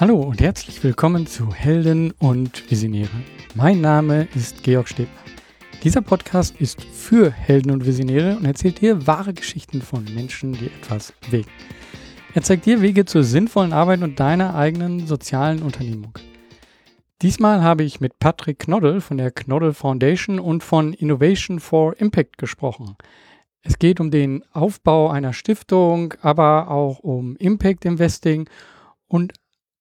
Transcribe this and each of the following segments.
Hallo und herzlich willkommen zu Helden und Visionäre. Mein Name ist Georg Stebner. Dieser Podcast ist für Helden und Visionäre und erzählt dir wahre Geschichten von Menschen, die etwas bewegen. Er zeigt dir Wege zur sinnvollen Arbeit und deiner eigenen sozialen Unternehmung. Diesmal habe ich mit Patrick Knoddel von der Knoddel Foundation und von Innovation for Impact gesprochen. Es geht um den Aufbau einer Stiftung, aber auch um Impact Investing und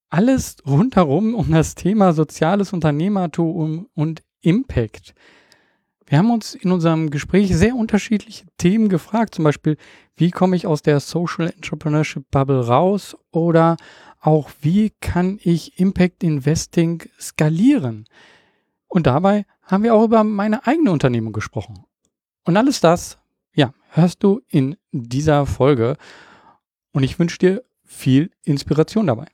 alles rundherum um das Thema soziales Unternehmertum und Impact. Wir haben uns in unserem Gespräch sehr unterschiedliche Themen gefragt, zum Beispiel, wie komme ich aus der Social Entrepreneurship Bubble raus oder auch, wie kann ich Impact Investing skalieren? Und dabei haben wir auch über meine eigene Unternehmung gesprochen. Und alles das, ja, hörst du in dieser Folge. Und ich wünsche dir viel Inspiration dabei.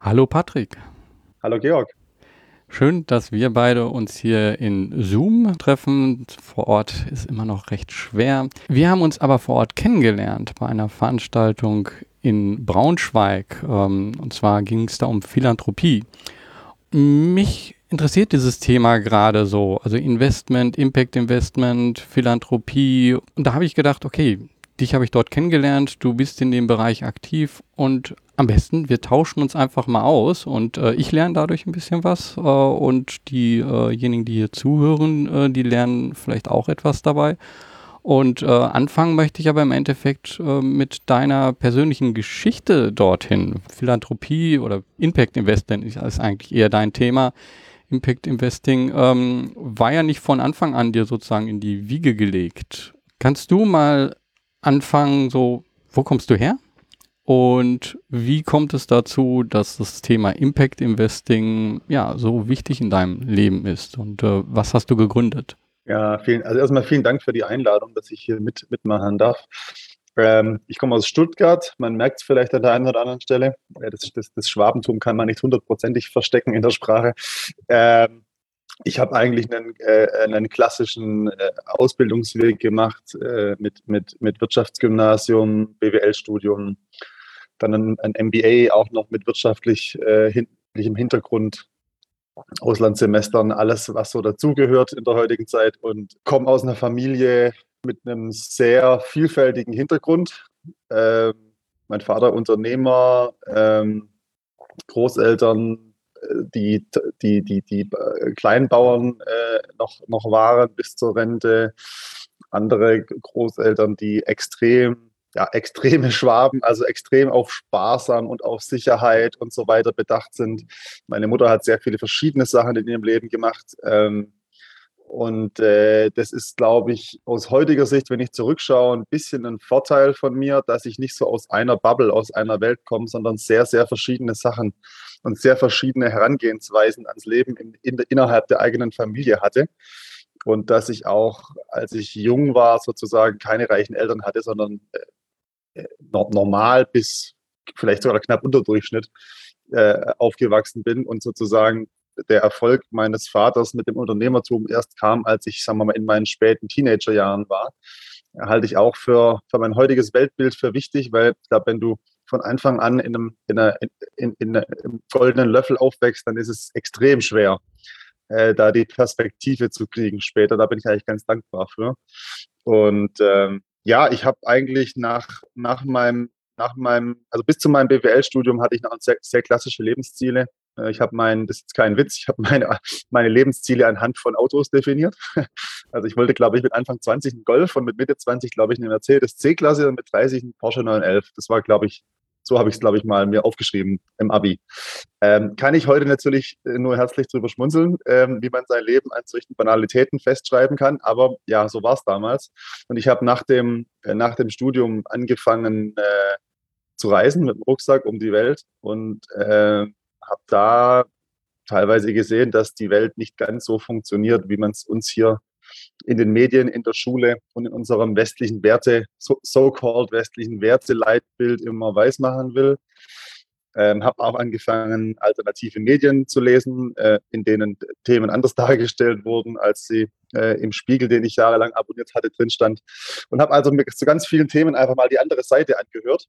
Hallo Patrick. Hallo Georg. Schön, dass wir beide uns hier in Zoom treffen. Vor Ort ist immer noch recht schwer. Wir haben uns aber vor Ort kennengelernt bei einer Veranstaltung in Braunschweig. Ähm, und zwar ging es da um Philanthropie. Mich interessiert dieses Thema gerade so, also Investment, Impact Investment, Philanthropie. Und da habe ich gedacht, okay, dich habe ich dort kennengelernt, du bist in dem Bereich aktiv und am besten, wir tauschen uns einfach mal aus und äh, ich lerne dadurch ein bisschen was äh, und diejenigen, die hier zuhören, äh, die lernen vielleicht auch etwas dabei. Und äh, anfangen möchte ich aber im Endeffekt äh, mit deiner persönlichen Geschichte dorthin. Philanthropie oder Impact Investing ist eigentlich eher dein Thema. Impact Investing ähm, war ja nicht von Anfang an dir sozusagen in die Wiege gelegt. Kannst du mal anfangen, so, wo kommst du her? Und wie kommt es dazu, dass das Thema Impact Investing ja so wichtig in deinem Leben ist? Und äh, was hast du gegründet? Ja, vielen, also erstmal vielen Dank für die Einladung, dass ich hier mit, mitmachen darf. Ähm, ich komme aus Stuttgart, man merkt es vielleicht an der einen oder anderen Stelle. Das, das, das Schwabentum kann man nicht hundertprozentig verstecken in der Sprache. Ähm, ich habe eigentlich einen, äh, einen klassischen äh, Ausbildungsweg gemacht äh, mit, mit, mit Wirtschaftsgymnasium, BWL-Studium, dann ein, ein MBA auch noch mit wirtschaftlich äh, hin, Hintergrund, Auslandssemestern, alles, was so dazugehört in der heutigen Zeit und komme aus einer Familie mit einem sehr vielfältigen Hintergrund. Ähm, mein Vater Unternehmer, ähm, Großeltern, äh, die, die, die, die äh, Kleinbauern äh, noch, noch waren bis zur Rente, andere Großeltern, die extrem ja, extreme Schwaben, also extrem auf Sparsam und auf Sicherheit und so weiter bedacht sind. Meine Mutter hat sehr viele verschiedene Sachen in ihrem Leben gemacht. Ähm, und äh, das ist, glaube ich, aus heutiger Sicht, wenn ich zurückschaue, ein bisschen ein Vorteil von mir, dass ich nicht so aus einer Bubble, aus einer Welt komme, sondern sehr, sehr verschiedene Sachen und sehr verschiedene Herangehensweisen ans Leben in, in, innerhalb der eigenen Familie hatte. Und dass ich auch, als ich jung war, sozusagen keine reichen Eltern hatte, sondern äh, normal bis vielleicht sogar knapp unter Durchschnitt äh, aufgewachsen bin und sozusagen der Erfolg meines Vaters mit dem Unternehmertum erst kam, als ich, sagen wir mal, in meinen späten Teenagerjahren war, halte ich auch für, für mein heutiges Weltbild für wichtig, weil glaube, wenn du von Anfang an in einem, in einer, in, in, einem goldenen Löffel aufwächst, dann ist es extrem schwer, äh, da die Perspektive zu kriegen später. Da bin ich eigentlich ganz dankbar für. Und ähm, ja, ich habe eigentlich nach, nach meinem, nach meinem, also bis zu meinem BWL-Studium hatte ich noch sehr, sehr klassische Lebensziele. Äh, ich habe mein, das ist kein Witz, ich habe meine, meine Lebensziele anhand von Autos definiert. Also ich wollte, glaube ich, mit Anfang 20 einen Golf und mit Mitte 20, glaube ich, eine Mercedes C-Klasse und mit 30 einen Porsche 911. Das war, glaube ich, so habe ich es, glaube ich, mal mir aufgeschrieben im Abi. Ähm, kann ich heute natürlich äh, nur herzlich drüber schmunzeln, ähm, wie man sein Leben an solchen Banalitäten festschreiben kann. Aber ja, so war es damals. Und ich habe nach dem, äh, nach dem Studium angefangen äh, zu reisen mit dem Rucksack um die Welt und äh, habe da teilweise gesehen, dass die Welt nicht ganz so funktioniert, wie man es uns hier in den Medien, in der Schule und in unserem westlichen Werte, so-called westlichen Werteleitbild immer weismachen will. Ähm, habe auch angefangen, alternative Medien zu lesen, äh, in denen Themen anders dargestellt wurden, als sie äh, im Spiegel, den ich jahrelang abonniert hatte, drin stand. Und habe also zu ganz vielen Themen einfach mal die andere Seite angehört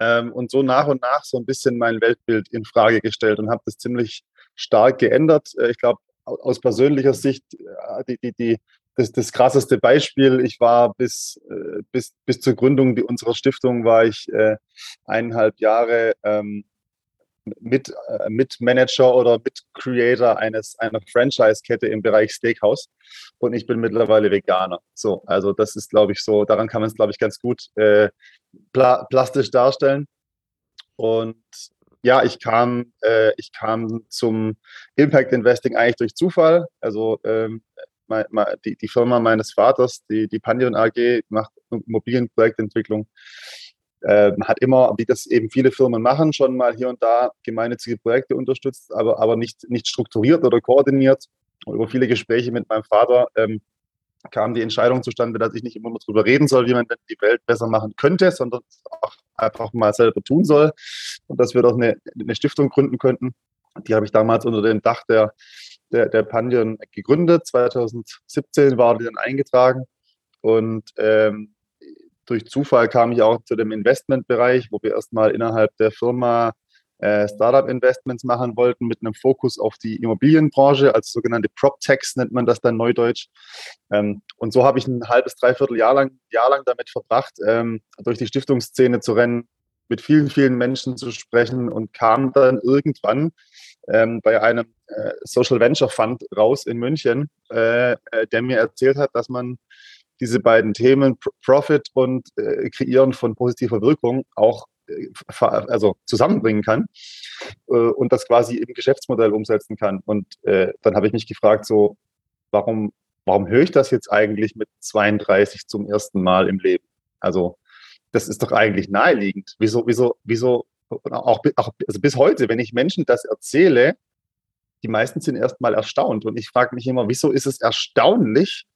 ähm, und so nach und nach so ein bisschen mein Weltbild in Frage gestellt und habe das ziemlich stark geändert. Äh, ich glaube, aus persönlicher Sicht, äh, die, die, die, das, das krasseste Beispiel, ich war bis, äh, bis, bis zur Gründung unserer Stiftung, war ich äh, eineinhalb Jahre ähm, mit, äh, Mitmanager oder Mitcreator eines einer Franchise-Kette im Bereich Steakhouse und ich bin mittlerweile Veganer. So, also das ist, glaube ich, so, daran kann man es, glaube ich, ganz gut äh, pla plastisch darstellen. Und ja, ich kam, äh, ich kam zum Impact Investing eigentlich durch Zufall. Also ähm, die, die Firma meines Vaters, die, die Pandion AG, macht Immobilienprojektentwicklung äh, hat immer, wie das eben viele Firmen machen, schon mal hier und da gemeinnützige Projekte unterstützt, aber, aber nicht, nicht strukturiert oder koordiniert. Und über viele Gespräche mit meinem Vater ähm, kam die Entscheidung zustande, dass ich nicht immer nur darüber reden soll, wie man denn die Welt besser machen könnte, sondern auch einfach mal selber tun soll und dass wir doch eine, eine Stiftung gründen könnten. Die habe ich damals unter dem Dach der, der, der Pandion gegründet. 2017 war die dann eingetragen und ähm, durch Zufall kam ich auch zu dem Investmentbereich, wo wir erstmal innerhalb der Firma äh, Startup-Investments machen wollten mit einem Fokus auf die Immobilienbranche, als sogenannte PropTechs nennt man das dann neudeutsch. Ähm, und so habe ich ein halbes, dreiviertel Jahr lang, Jahr lang damit verbracht, ähm, durch die Stiftungsszene zu rennen, mit vielen, vielen Menschen zu sprechen und kam dann irgendwann ähm, bei einem äh, Social Venture Fund raus in München, äh, äh der mir erzählt hat, dass man diese beiden Themen, Profit und äh, Kreieren von positiver Wirkung, auch also zusammenbringen kann äh, und das quasi im Geschäftsmodell umsetzen kann. Und äh, dann habe ich mich gefragt, so, warum, warum höre ich das jetzt eigentlich mit 32 zum ersten Mal im Leben? Also, das ist doch eigentlich naheliegend. Wieso, wieso, wieso, auch, auch also bis heute, wenn ich Menschen das erzähle, die meisten sind erstmal erstaunt. Und ich frage mich immer, wieso ist es erstaunlich,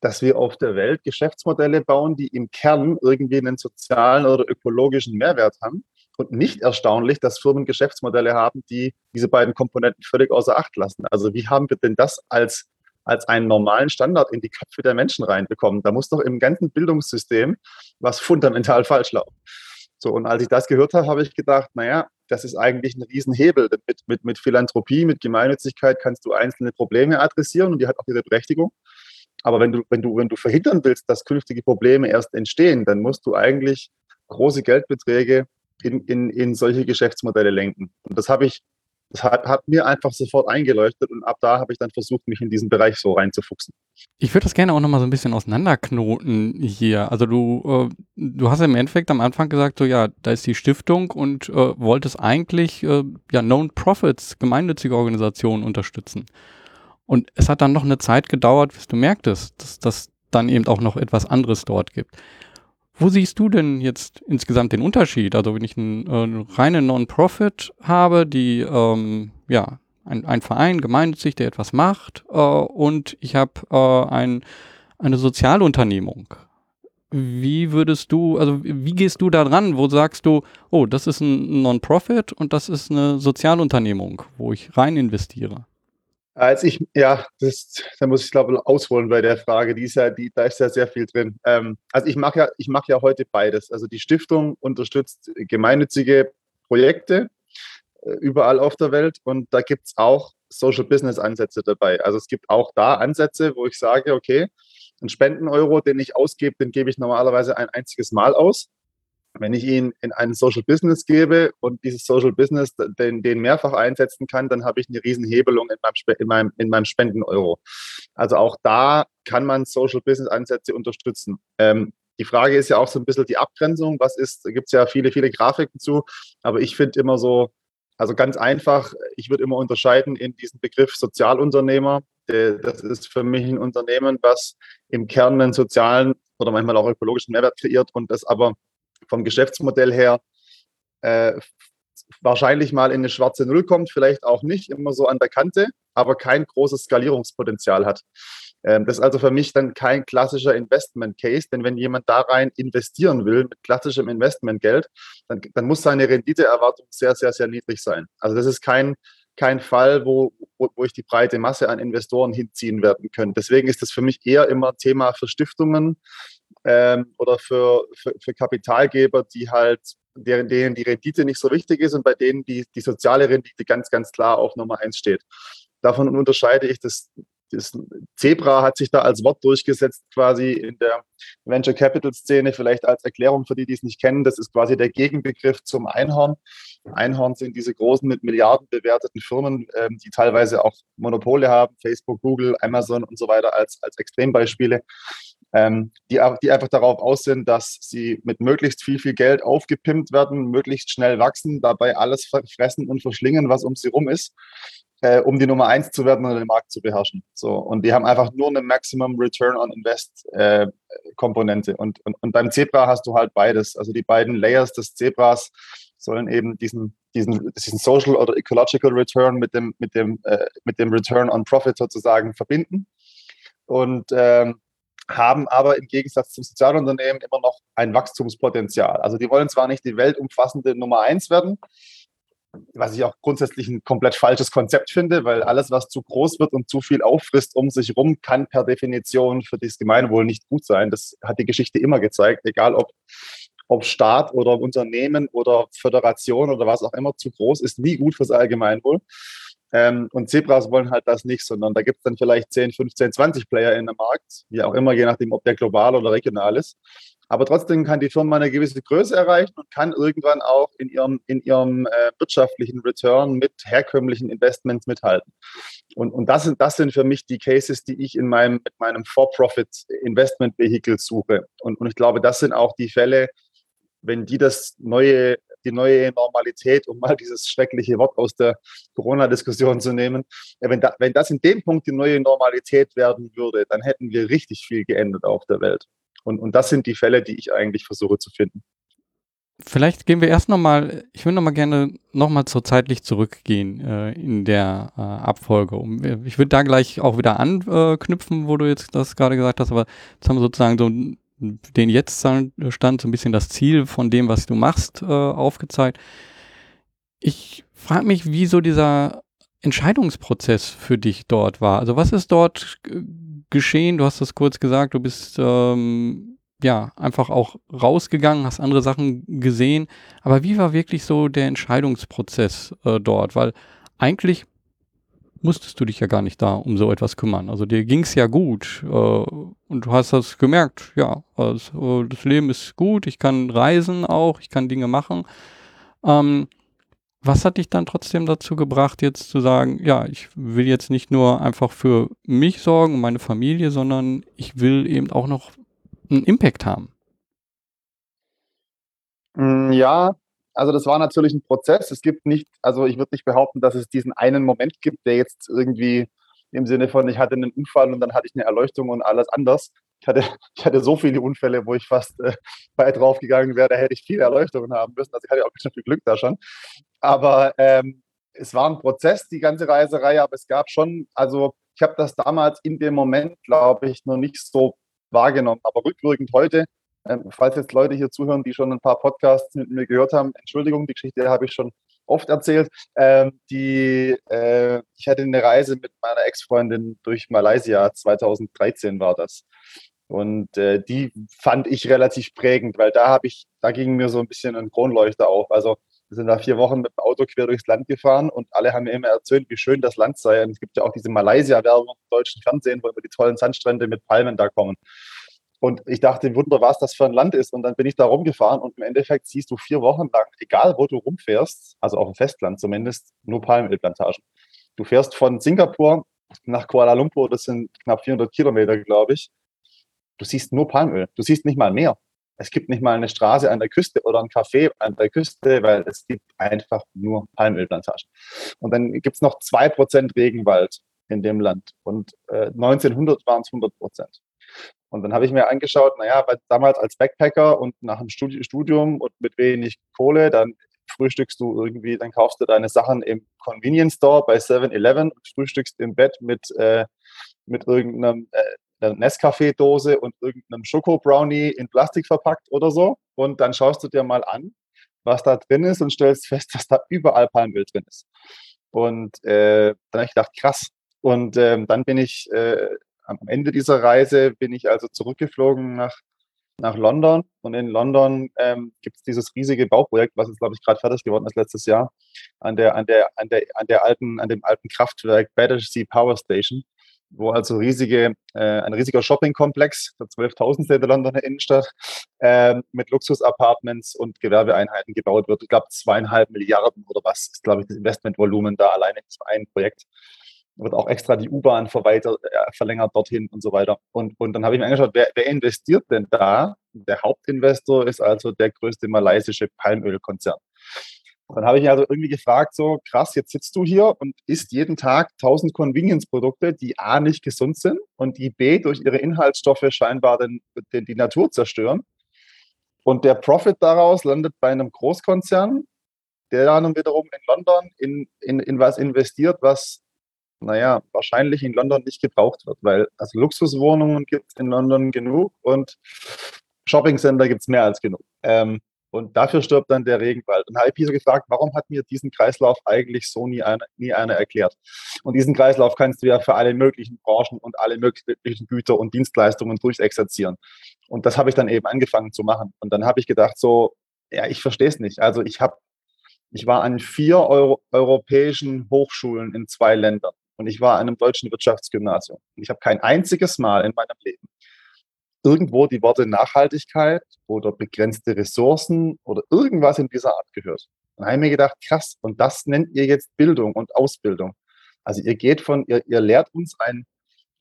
dass wir auf der Welt Geschäftsmodelle bauen, die im Kern irgendwie einen sozialen oder ökologischen Mehrwert haben. Und nicht erstaunlich, dass Firmen Geschäftsmodelle haben, die diese beiden Komponenten völlig außer Acht lassen. Also wie haben wir denn das als, als einen normalen Standard in die Köpfe der Menschen reinbekommen? Da muss doch im ganzen Bildungssystem was fundamental falsch laufen. So, und als ich das gehört habe, habe ich gedacht, naja, das ist eigentlich ein Riesenhebel. Mit, mit, mit Philanthropie, mit Gemeinnützigkeit kannst du einzelne Probleme adressieren und die hat auch ihre Berechtigung. Aber wenn du, wenn du, wenn du verhindern willst, dass künftige Probleme erst entstehen, dann musst du eigentlich große Geldbeträge in, in, in solche Geschäftsmodelle lenken. Und das habe ich, das hat, hat, mir einfach sofort eingeleuchtet und ab da habe ich dann versucht, mich in diesen Bereich so reinzufuchsen. Ich würde das gerne auch nochmal so ein bisschen auseinanderknoten hier. Also du, äh, du hast im Endeffekt am Anfang gesagt, so ja, da ist die Stiftung und äh, wolltest eigentlich äh, ja Non-Profits, gemeinnützige Organisationen unterstützen. Und es hat dann noch eine Zeit gedauert, bis du merktest, dass das dann eben auch noch etwas anderes dort gibt. Wo siehst du denn jetzt insgesamt den Unterschied? Also wenn ich einen äh, reinen Non-Profit habe, die ähm, ja ein, ein Verein gemeinnützig, der etwas macht, äh, und ich habe äh, ein, eine Sozialunternehmung. Wie würdest du, also wie gehst du da dran? Wo sagst du, oh, das ist ein Non-Profit und das ist eine Sozialunternehmung, wo ich rein investiere? Als ich, ja, das, da muss ich glaube ausholen bei der Frage, die ist ja, die, da ist ja sehr viel drin. Ähm, also ich mache ja, ich mache ja heute beides. Also die Stiftung unterstützt gemeinnützige Projekte äh, überall auf der Welt und da gibt es auch Social Business Ansätze dabei. Also es gibt auch da Ansätze, wo ich sage, okay, ein Spenden-Euro, den ich ausgebe, den gebe ich normalerweise ein einziges Mal aus. Wenn ich ihn in ein Social Business gebe und dieses Social Business den, den mehrfach einsetzen kann, dann habe ich eine Riesenhebelung in meinem, in meinem, in meinem Spenden-Euro. Also auch da kann man Social Business Ansätze unterstützen. Ähm, die Frage ist ja auch so ein bisschen die Abgrenzung. Was ist, da gibt es ja viele, viele Grafiken zu, aber ich finde immer so, also ganz einfach, ich würde immer unterscheiden in diesen Begriff Sozialunternehmer. Das ist für mich ein Unternehmen, was im Kern einen sozialen oder manchmal auch ökologischen Mehrwert kreiert und das aber vom Geschäftsmodell her äh, wahrscheinlich mal in eine schwarze Null kommt, vielleicht auch nicht, immer so an der Kante, aber kein großes Skalierungspotenzial hat. Ähm, das ist also für mich dann kein klassischer Investment Case, denn wenn jemand da rein investieren will mit klassischem Investmentgeld, dann, dann muss seine Renditeerwartung sehr, sehr, sehr niedrig sein. Also das ist kein, kein Fall, wo, wo, wo ich die breite Masse an Investoren hinziehen werden können. Deswegen ist das für mich eher immer Thema für Stiftungen, ähm, oder für, für, für Kapitalgeber, die halt deren, denen die Rendite nicht so wichtig ist und bei denen die, die soziale Rendite ganz, ganz klar auf Nummer eins steht. Davon unterscheide ich das, das Zebra hat sich da als Wort durchgesetzt, quasi in der Venture Capital Szene, vielleicht als Erklärung für die, die es nicht kennen. Das ist quasi der Gegenbegriff zum Einhorn. Einhorn sind diese großen mit Milliarden bewerteten Firmen, ähm, die teilweise auch Monopole haben, Facebook, Google, Amazon und so weiter als, als Extrembeispiele ähm, die, die einfach darauf aus sind, dass sie mit möglichst viel, viel Geld aufgepimpt werden, möglichst schnell wachsen, dabei alles fressen und verschlingen, was um sie rum ist, äh, um die Nummer eins zu werden und den Markt zu beherrschen. So, und die haben einfach nur eine Maximum Return on Invest äh, Komponente. Und, und, und beim Zebra hast du halt beides. Also die beiden Layers des Zebras sollen eben diesen, diesen, diesen Social oder Ecological Return mit dem, mit dem, äh, mit dem Return on Profit sozusagen verbinden. Und ähm, haben aber im Gegensatz zum Sozialunternehmen immer noch ein Wachstumspotenzial. Also die wollen zwar nicht die weltumfassende Nummer eins werden, was ich auch grundsätzlich ein komplett falsches Konzept finde, weil alles, was zu groß wird und zu viel auffrisst um sich rum, kann per Definition für das Gemeinwohl nicht gut sein. Das hat die Geschichte immer gezeigt, egal ob, ob Staat oder Unternehmen oder Föderation oder was auch immer zu groß ist, nie gut fürs Allgemeinwohl. Ähm, und Zebras wollen halt das nicht, sondern da gibt es dann vielleicht 10, 15, 20 Player in dem Markt, wie auch immer, je nachdem, ob der global oder regional ist. Aber trotzdem kann die Firma eine gewisse Größe erreichen und kann irgendwann auch in ihrem, in ihrem äh, wirtschaftlichen Return mit herkömmlichen Investments mithalten. Und, und das, sind, das sind für mich die Cases, die ich in meinem, mit meinem For-Profit-Investment-Vehikel suche. Und, und ich glaube, das sind auch die Fälle, wenn die das neue die neue Normalität, um mal dieses schreckliche Wort aus der Corona-Diskussion zu nehmen. Wenn, da, wenn das in dem Punkt die neue Normalität werden würde, dann hätten wir richtig viel geändert auf der Welt. Und, und das sind die Fälle, die ich eigentlich versuche zu finden. Vielleicht gehen wir erst nochmal, ich würde nochmal gerne nochmal so zeitlich zurückgehen äh, in der äh, Abfolge. Um, ich würde da gleich auch wieder anknüpfen, wo du jetzt das gerade gesagt hast, aber jetzt haben wir sozusagen so den jetzt stand so ein bisschen das Ziel von dem, was du machst, äh, aufgezeigt. Ich frage mich, wie so dieser Entscheidungsprozess für dich dort war. Also was ist dort geschehen? Du hast das kurz gesagt, du bist ähm, ja einfach auch rausgegangen, hast andere Sachen gesehen. Aber wie war wirklich so der Entscheidungsprozess äh, dort? Weil eigentlich musstest du dich ja gar nicht da um so etwas kümmern. Also dir ging es ja gut äh, und du hast das gemerkt, ja, also, das Leben ist gut, ich kann reisen auch, ich kann Dinge machen. Ähm, was hat dich dann trotzdem dazu gebracht, jetzt zu sagen, ja, ich will jetzt nicht nur einfach für mich sorgen und meine Familie, sondern ich will eben auch noch einen Impact haben? Mm, ja, also das war natürlich ein Prozess. Es gibt nicht, also ich würde nicht behaupten, dass es diesen einen Moment gibt, der jetzt irgendwie im Sinne von, ich hatte einen Unfall und dann hatte ich eine Erleuchtung und alles anders. Ich hatte, ich hatte so viele Unfälle, wo ich fast äh, bei draufgegangen wäre, da hätte ich viele Erleuchtungen haben müssen. Also ich hatte auch ganz viel Glück da schon. Aber ähm, es war ein Prozess, die ganze Reiserei, aber es gab schon, also ich habe das damals in dem Moment, glaube ich, noch nicht so wahrgenommen. Aber rückwirkend heute ähm, falls jetzt Leute hier zuhören, die schon ein paar Podcasts mit mir gehört haben, Entschuldigung, die Geschichte habe ich schon oft erzählt. Ähm, die, äh, ich hatte eine Reise mit meiner Ex-Freundin durch Malaysia, 2013 war das. Und äh, die fand ich relativ prägend, weil da habe ich, da ging mir so ein bisschen ein Kronleuchter auf. Also wir sind da vier Wochen mit dem Auto quer durchs Land gefahren und alle haben mir immer erzählt, wie schön das Land sei. Und es gibt ja auch diese Malaysia-Werbung im deutschen Fernsehen, wo immer die tollen Sandstrände mit Palmen da kommen. Und ich dachte, Wunder, was das für ein Land ist. Und dann bin ich da rumgefahren und im Endeffekt siehst du vier Wochen lang, egal wo du rumfährst, also auf dem Festland zumindest, nur Palmölplantagen. Du fährst von Singapur nach Kuala Lumpur, das sind knapp 400 Kilometer, glaube ich. Du siehst nur Palmöl. Du siehst nicht mal Meer. Es gibt nicht mal eine Straße an der Küste oder ein Café an der Küste, weil es gibt einfach nur Palmölplantagen. Und dann gibt es noch zwei Prozent Regenwald in dem Land. Und äh, 1900 waren es 100 Prozent. Und dann habe ich mir angeschaut, naja, damals als Backpacker und nach dem Studium und mit wenig Kohle, dann frühstückst du irgendwie, dann kaufst du deine Sachen im Convenience Store bei 7-Eleven und frühstückst im Bett mit, äh, mit irgendeinem äh, Nescafé-Dose und irgendeinem Schoko-Brownie in Plastik verpackt oder so. Und dann schaust du dir mal an, was da drin ist und stellst fest, dass da überall Palmöl drin ist. Und äh, dann habe ich gedacht, krass. Und ähm, dann bin ich äh, am Ende dieser Reise bin ich also zurückgeflogen nach, nach London und in London ähm, gibt es dieses riesige Bauprojekt, was jetzt glaube ich gerade fertig geworden ist letztes Jahr an der an der an der an der alten an dem alten Kraftwerk Battersea Power Station, wo also riesige äh, ein riesiger Shoppingkomplex, der 12.000 der Londoner Innenstadt, äh, mit Luxusapartments und Gewerbeeinheiten gebaut wird. Ich glaube zweieinhalb Milliarden oder was ist glaube ich das Investmentvolumen da alleine für ein Projekt wird auch extra die U-Bahn äh, verlängert dorthin und so weiter. Und, und dann habe ich mir angeschaut, wer, wer investiert denn da? Der Hauptinvestor ist also der größte malaysische Palmölkonzern. Dann habe ich mich also irgendwie gefragt, so krass, jetzt sitzt du hier und isst jeden Tag 1000 Convenience-Produkte, die A nicht gesund sind und die B durch ihre Inhaltsstoffe scheinbar den, den, die Natur zerstören. Und der Profit daraus landet bei einem Großkonzern, der dann wiederum in London in, in, in was investiert, was naja, wahrscheinlich in London nicht gebraucht wird, weil also Luxuswohnungen gibt es in London genug und Shoppingcenter gibt es mehr als genug. Ähm, und dafür stirbt dann der Regenwald. Und habe ich so gefragt, warum hat mir diesen Kreislauf eigentlich so nie, eine, nie einer erklärt? Und diesen Kreislauf kannst du ja für alle möglichen Branchen und alle möglichen Güter und Dienstleistungen durchexerzieren. Und das habe ich dann eben angefangen zu machen. Und dann habe ich gedacht, so, ja, ich verstehe es nicht. Also ich habe, ich war an vier Euro, europäischen Hochschulen in zwei Ländern und ich war an einem deutschen Wirtschaftsgymnasium. Und ich habe kein einziges Mal in meinem Leben irgendwo die Worte Nachhaltigkeit oder begrenzte Ressourcen oder irgendwas in dieser Art gehört. Und habe mir gedacht, krass, und das nennt ihr jetzt Bildung und Ausbildung. Also ihr geht von, ihr, ihr lehrt uns ein,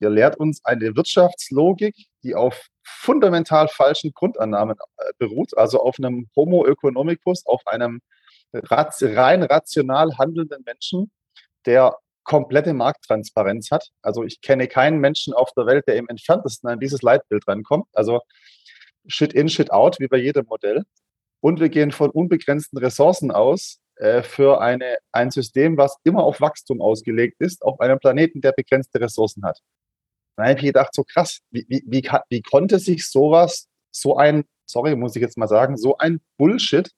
ihr lehrt uns eine Wirtschaftslogik, die auf fundamental falschen Grundannahmen äh, beruht, also auf einem Homo economicus, auf einem rein rational handelnden Menschen, der komplette Markttransparenz hat. Also ich kenne keinen Menschen auf der Welt, der im entferntesten an dieses Leitbild rankommt. Also Shit in, Shit out, wie bei jedem Modell. Und wir gehen von unbegrenzten Ressourcen aus äh, für eine, ein System, was immer auf Wachstum ausgelegt ist, auf einem Planeten, der begrenzte Ressourcen hat. Dann habe ich gedacht, so krass, wie, wie, wie, wie konnte sich sowas, so ein, sorry, muss ich jetzt mal sagen, so ein Bullshit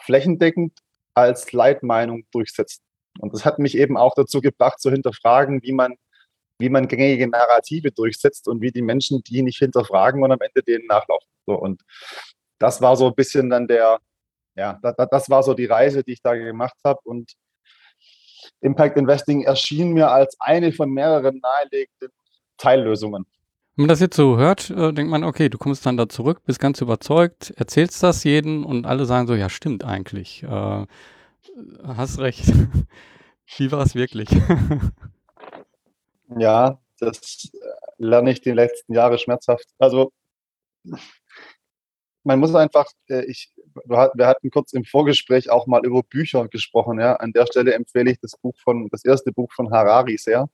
flächendeckend als Leitmeinung durchsetzen? Und das hat mich eben auch dazu gebracht, zu hinterfragen, wie man, wie man gängige Narrative durchsetzt und wie die Menschen die nicht hinterfragen und am Ende denen nachlaufen. So, und das war so ein bisschen dann der, ja, das, das war so die Reise, die ich da gemacht habe. Und Impact Investing erschien mir als eine von mehreren naheliegenden Teillösungen. Wenn man das jetzt so hört, äh, denkt man, okay, du kommst dann da zurück, bist ganz überzeugt, erzählst das jedem und alle sagen so, ja, stimmt eigentlich. Äh, hast recht. Wie war es wirklich? ja, das äh, lerne ich die letzten Jahre schmerzhaft. Also man muss einfach, äh, ich, wir hatten kurz im Vorgespräch auch mal über Bücher gesprochen. Ja. An der Stelle empfehle ich das Buch von, das erste Buch von Harari sehr.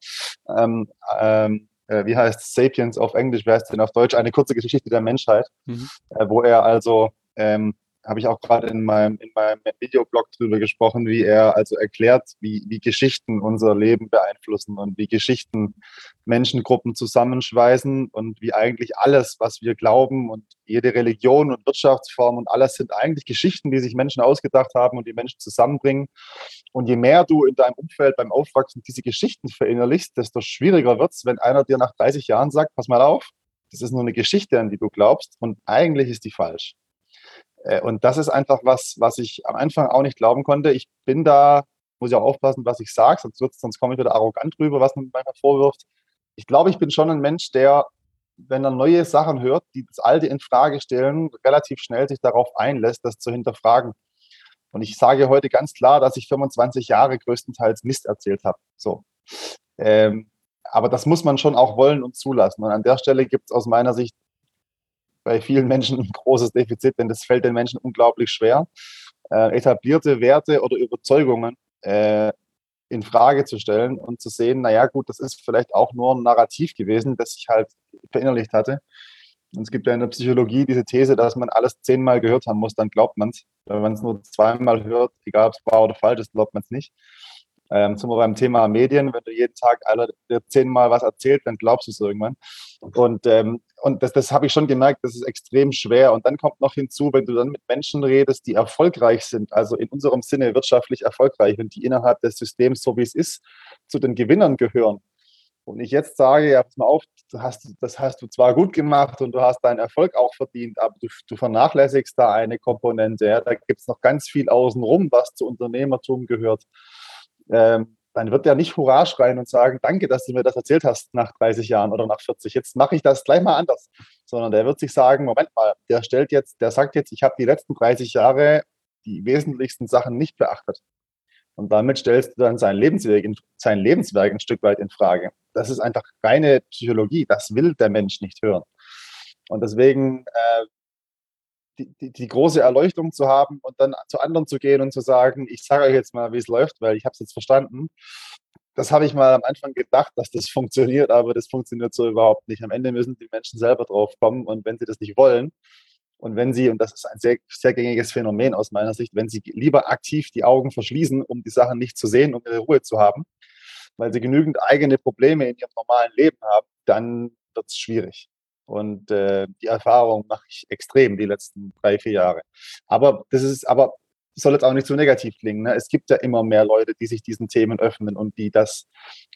Ähm, ähm, äh, wie heißt Sapiens auf Englisch, wie heißt es denn auf Deutsch? Eine kurze Geschichte der Menschheit, mhm. wo er also ähm, habe ich auch gerade in meinem, in meinem Videoblog drüber gesprochen, wie er also erklärt, wie, wie Geschichten unser Leben beeinflussen und wie Geschichten Menschengruppen zusammenschweißen und wie eigentlich alles, was wir glauben und jede Religion und Wirtschaftsform und alles sind eigentlich Geschichten, die sich Menschen ausgedacht haben und die Menschen zusammenbringen. Und je mehr du in deinem Umfeld beim Aufwachsen diese Geschichten verinnerlichst, desto schwieriger wird es, wenn einer dir nach 30 Jahren sagt, pass mal auf, das ist nur eine Geschichte, an die du glaubst und eigentlich ist die falsch. Äh, und das ist einfach was, was ich am Anfang auch nicht glauben konnte. Ich bin da, muss ich auch aufpassen, was ich sage, sonst, sonst komme ich wieder arrogant rüber, was man mir manchmal vorwirft. Ich glaube, ich bin schon ein Mensch, der, wenn er neue Sachen hört, die das Alte in Frage stellen, relativ schnell sich darauf einlässt, das zu hinterfragen. Und ich sage heute ganz klar, dass ich 25 Jahre größtenteils Mist erzählt habe. So. Ähm, aber das muss man schon auch wollen und zulassen. Und an der Stelle gibt es aus meiner Sicht bei vielen Menschen ein großes Defizit, denn das fällt den Menschen unglaublich schwer, äh, etablierte Werte oder Überzeugungen äh, in Frage zu stellen und zu sehen, naja gut, das ist vielleicht auch nur ein Narrativ gewesen, das ich halt verinnerlicht hatte. Und es gibt ja in der Psychologie diese These, dass man alles zehnmal gehört haben muss, dann glaubt man es. Wenn man es nur zweimal hört, egal ob es wahr oder falsch ist, glaubt man es nicht. Ähm, zum beim Thema Medien, wenn du jeden Tag alle zehnmal was erzählt, dann glaubst du es irgendwann. Und, ähm, und das, das habe ich schon gemerkt, das ist extrem schwer. Und dann kommt noch hinzu, wenn du dann mit Menschen redest, die erfolgreich sind, also in unserem Sinne wirtschaftlich erfolgreich und die innerhalb des Systems, so wie es ist, zu den Gewinnern gehören, und ich jetzt sage, ja, pass mal auf, hast, das hast du zwar gut gemacht und du hast deinen Erfolg auch verdient, aber du, du vernachlässigst da eine Komponente. Ja? Da gibt es noch ganz viel außenrum, was zu Unternehmertum gehört. Ähm, dann wird der nicht Hurra schreien und sagen, danke, dass du mir das erzählt hast nach 30 Jahren oder nach 40. Jetzt mache ich das gleich mal anders. Sondern der wird sich sagen, Moment mal, der stellt jetzt, der sagt jetzt, ich habe die letzten 30 Jahre die wesentlichsten Sachen nicht beachtet. Und damit stellst du dann sein Lebenswerk, sein Lebenswerk ein Stück weit in Frage. Das ist einfach reine Psychologie. Das will der Mensch nicht hören. Und deswegen äh, die, die, die, große Erleuchtung zu haben und dann zu anderen zu gehen und zu sagen, ich sage euch jetzt mal, wie es läuft, weil ich habe es jetzt verstanden. Das habe ich mal am Anfang gedacht, dass das funktioniert, aber das funktioniert so überhaupt nicht. Am Ende müssen die Menschen selber drauf kommen und wenn sie das nicht wollen, und wenn Sie, und das ist ein sehr, sehr gängiges Phänomen aus meiner Sicht, wenn Sie lieber aktiv die Augen verschließen, um die Sachen nicht zu sehen, um ihre Ruhe zu haben, weil Sie genügend eigene Probleme in Ihrem normalen Leben haben, dann wird es schwierig. Und äh, die Erfahrung mache ich extrem die letzten drei, vier Jahre. Aber das ist, aber soll jetzt auch nicht zu negativ klingen. Ne? Es gibt ja immer mehr Leute, die sich diesen Themen öffnen und die das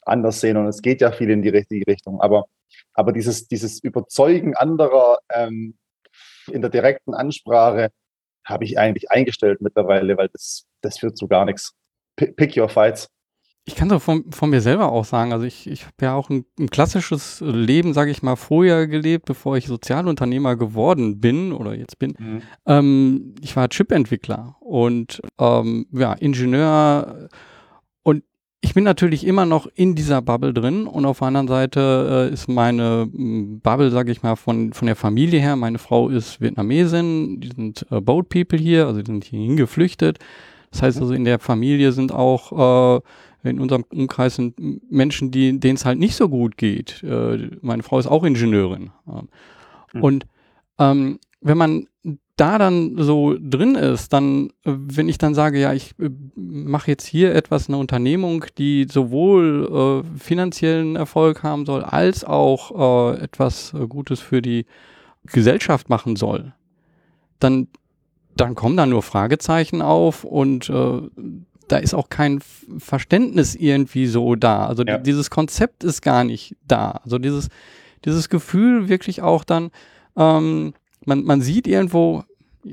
anders sehen. Und es geht ja viel in die richtige Richtung. Aber, aber dieses, dieses Überzeugen anderer, ähm, in der direkten Ansprache habe ich eigentlich eingestellt mittlerweile, weil das, das führt zu gar nichts. Pick your fights. Ich kann so von, von mir selber auch sagen, also ich, ich habe ja auch ein, ein klassisches Leben, sage ich mal, vorher gelebt, bevor ich Sozialunternehmer geworden bin oder jetzt bin. Mhm. Ähm, ich war Chip-Entwickler und ähm, ja, Ingenieur ich bin natürlich immer noch in dieser Bubble drin und auf der anderen Seite äh, ist meine mm, Bubble, sage ich mal, von, von der Familie her. Meine Frau ist Vietnamesin, die sind äh, Boat People hier, also die sind hier hingeflüchtet. Das heißt also, in der Familie sind auch, äh, in unserem Umkreis sind Menschen, die, denen es halt nicht so gut geht. Äh, meine Frau ist auch Ingenieurin. Mhm. Und ähm, wenn man da dann so drin ist, dann, äh, wenn ich dann sage, ja, ich äh, mache jetzt hier etwas, eine Unternehmung, die sowohl äh, finanziellen Erfolg haben soll, als auch äh, etwas äh, Gutes für die Gesellschaft machen soll, dann, dann kommen da nur Fragezeichen auf und äh, da ist auch kein Verständnis irgendwie so da. Also ja. dieses Konzept ist gar nicht da. Also dieses, dieses Gefühl wirklich auch dann, ähm, man, man sieht irgendwo,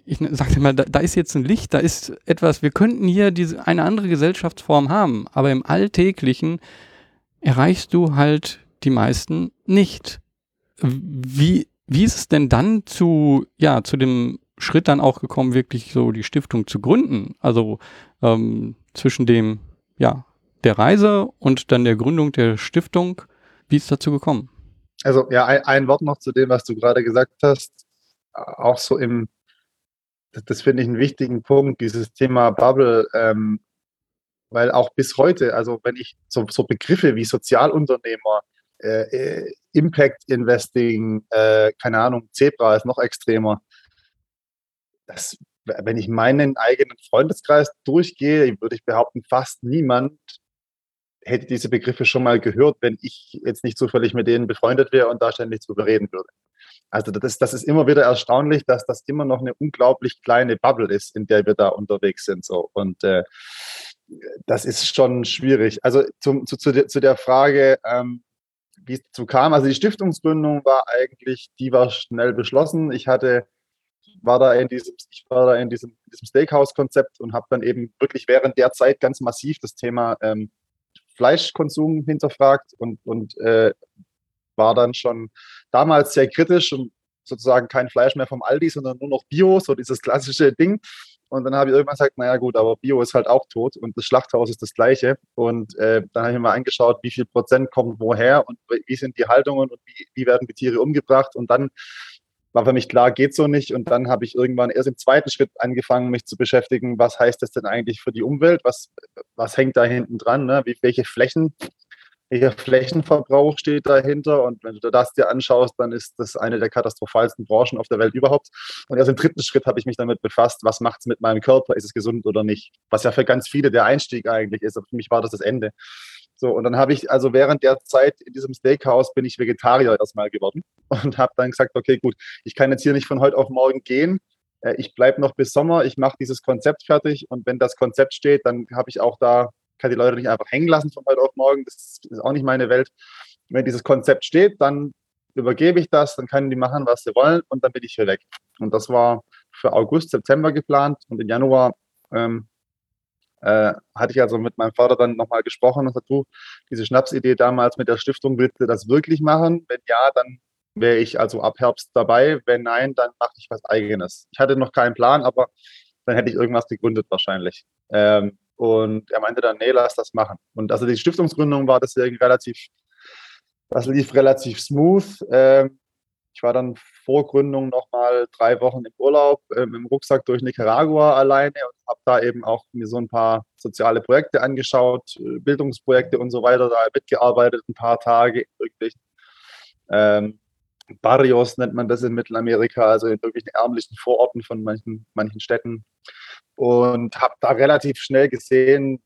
ich sagte mal, da, da, ist jetzt ein Licht, da ist etwas, wir könnten hier diese, eine andere Gesellschaftsform haben, aber im Alltäglichen erreichst du halt die meisten nicht. Wie, wie ist es denn dann zu, ja, zu dem Schritt dann auch gekommen, wirklich so die Stiftung zu gründen? Also ähm, zwischen dem, ja, der Reise und dann der Gründung der Stiftung, wie ist dazu gekommen? Also ja, ein, ein Wort noch zu dem, was du gerade gesagt hast auch so im, das, das finde ich einen wichtigen Punkt, dieses Thema Bubble, ähm, weil auch bis heute, also wenn ich so, so Begriffe wie Sozialunternehmer, äh, äh, Impact Investing, äh, keine Ahnung, Zebra ist noch extremer. Das, wenn ich meinen eigenen Freundeskreis durchgehe, würde ich behaupten, fast niemand hätte diese Begriffe schon mal gehört, wenn ich jetzt nicht zufällig mit denen befreundet wäre und da ständig drüber reden würde. Also das, das ist immer wieder erstaunlich, dass das immer noch eine unglaublich kleine Bubble ist, in der wir da unterwegs sind. So. Und äh, das ist schon schwierig. Also zum, zu, zu, der, zu der Frage, ähm, wie es dazu kam. Also die Stiftungsgründung war eigentlich, die war schnell beschlossen. Ich hatte, war da in diesem, ich war da in diesem, diesem Steakhouse-Konzept und habe dann eben wirklich während der Zeit ganz massiv das Thema ähm, Fleischkonsum hinterfragt und, und äh, war dann schon damals sehr kritisch und sozusagen kein Fleisch mehr vom Aldi, sondern nur noch Bio, so dieses klassische Ding. Und dann habe ich irgendwann gesagt, naja gut, aber Bio ist halt auch tot und das Schlachthaus ist das gleiche. Und äh, dann habe ich mir mal angeschaut, wie viel Prozent kommt woher und wie sind die Haltungen und wie, wie werden die Tiere umgebracht. Und dann war für mich klar, geht so nicht. Und dann habe ich irgendwann erst im zweiten Schritt angefangen, mich zu beschäftigen, was heißt das denn eigentlich für die Umwelt? Was, was hängt da hinten dran? Ne? Wie, welche Flächen welcher Flächenverbrauch steht dahinter. Und wenn du das dir anschaust, dann ist das eine der katastrophalsten Branchen auf der Welt überhaupt. Und erst im dritten Schritt habe ich mich damit befasst, was macht es mit meinem Körper? Ist es gesund oder nicht? Was ja für ganz viele der Einstieg eigentlich ist. Aber für mich war das das Ende. So, und dann habe ich, also während der Zeit in diesem Steakhouse bin ich Vegetarier erstmal geworden und habe dann gesagt, okay, gut, ich kann jetzt hier nicht von heute auf morgen gehen. Äh, ich bleibe noch bis Sommer, ich mache dieses Konzept fertig und wenn das Konzept steht, dann habe ich auch da kann die Leute nicht einfach hängen lassen von heute auf morgen. Das ist auch nicht meine Welt. Wenn dieses Konzept steht, dann übergebe ich das, dann können die machen, was sie wollen und dann bin ich hier weg. Und das war für August, September geplant und im Januar ähm, äh, hatte ich also mit meinem Vater dann nochmal gesprochen und gesagt, du, diese Schnapsidee damals mit der Stiftung, willst du das wirklich machen? Wenn ja, dann wäre ich also ab Herbst dabei. Wenn nein, dann mache ich was eigenes. Ich hatte noch keinen Plan, aber dann hätte ich irgendwas gegründet wahrscheinlich. Ähm, und er meinte dann, nee, lass das machen. Und also die Stiftungsgründung war deswegen relativ, das lief relativ smooth. Ähm, ich war dann vor Gründung nochmal drei Wochen im Urlaub ähm, im Rucksack durch Nicaragua alleine und habe da eben auch mir so ein paar soziale Projekte angeschaut, äh, Bildungsprojekte und so weiter, da mitgearbeitet, ein paar Tage in irgendwelchen ähm, Barrios nennt man das in Mittelamerika, also in wirklichen ärmlichen Vororten von manchen, manchen Städten. Und habe da relativ schnell gesehen,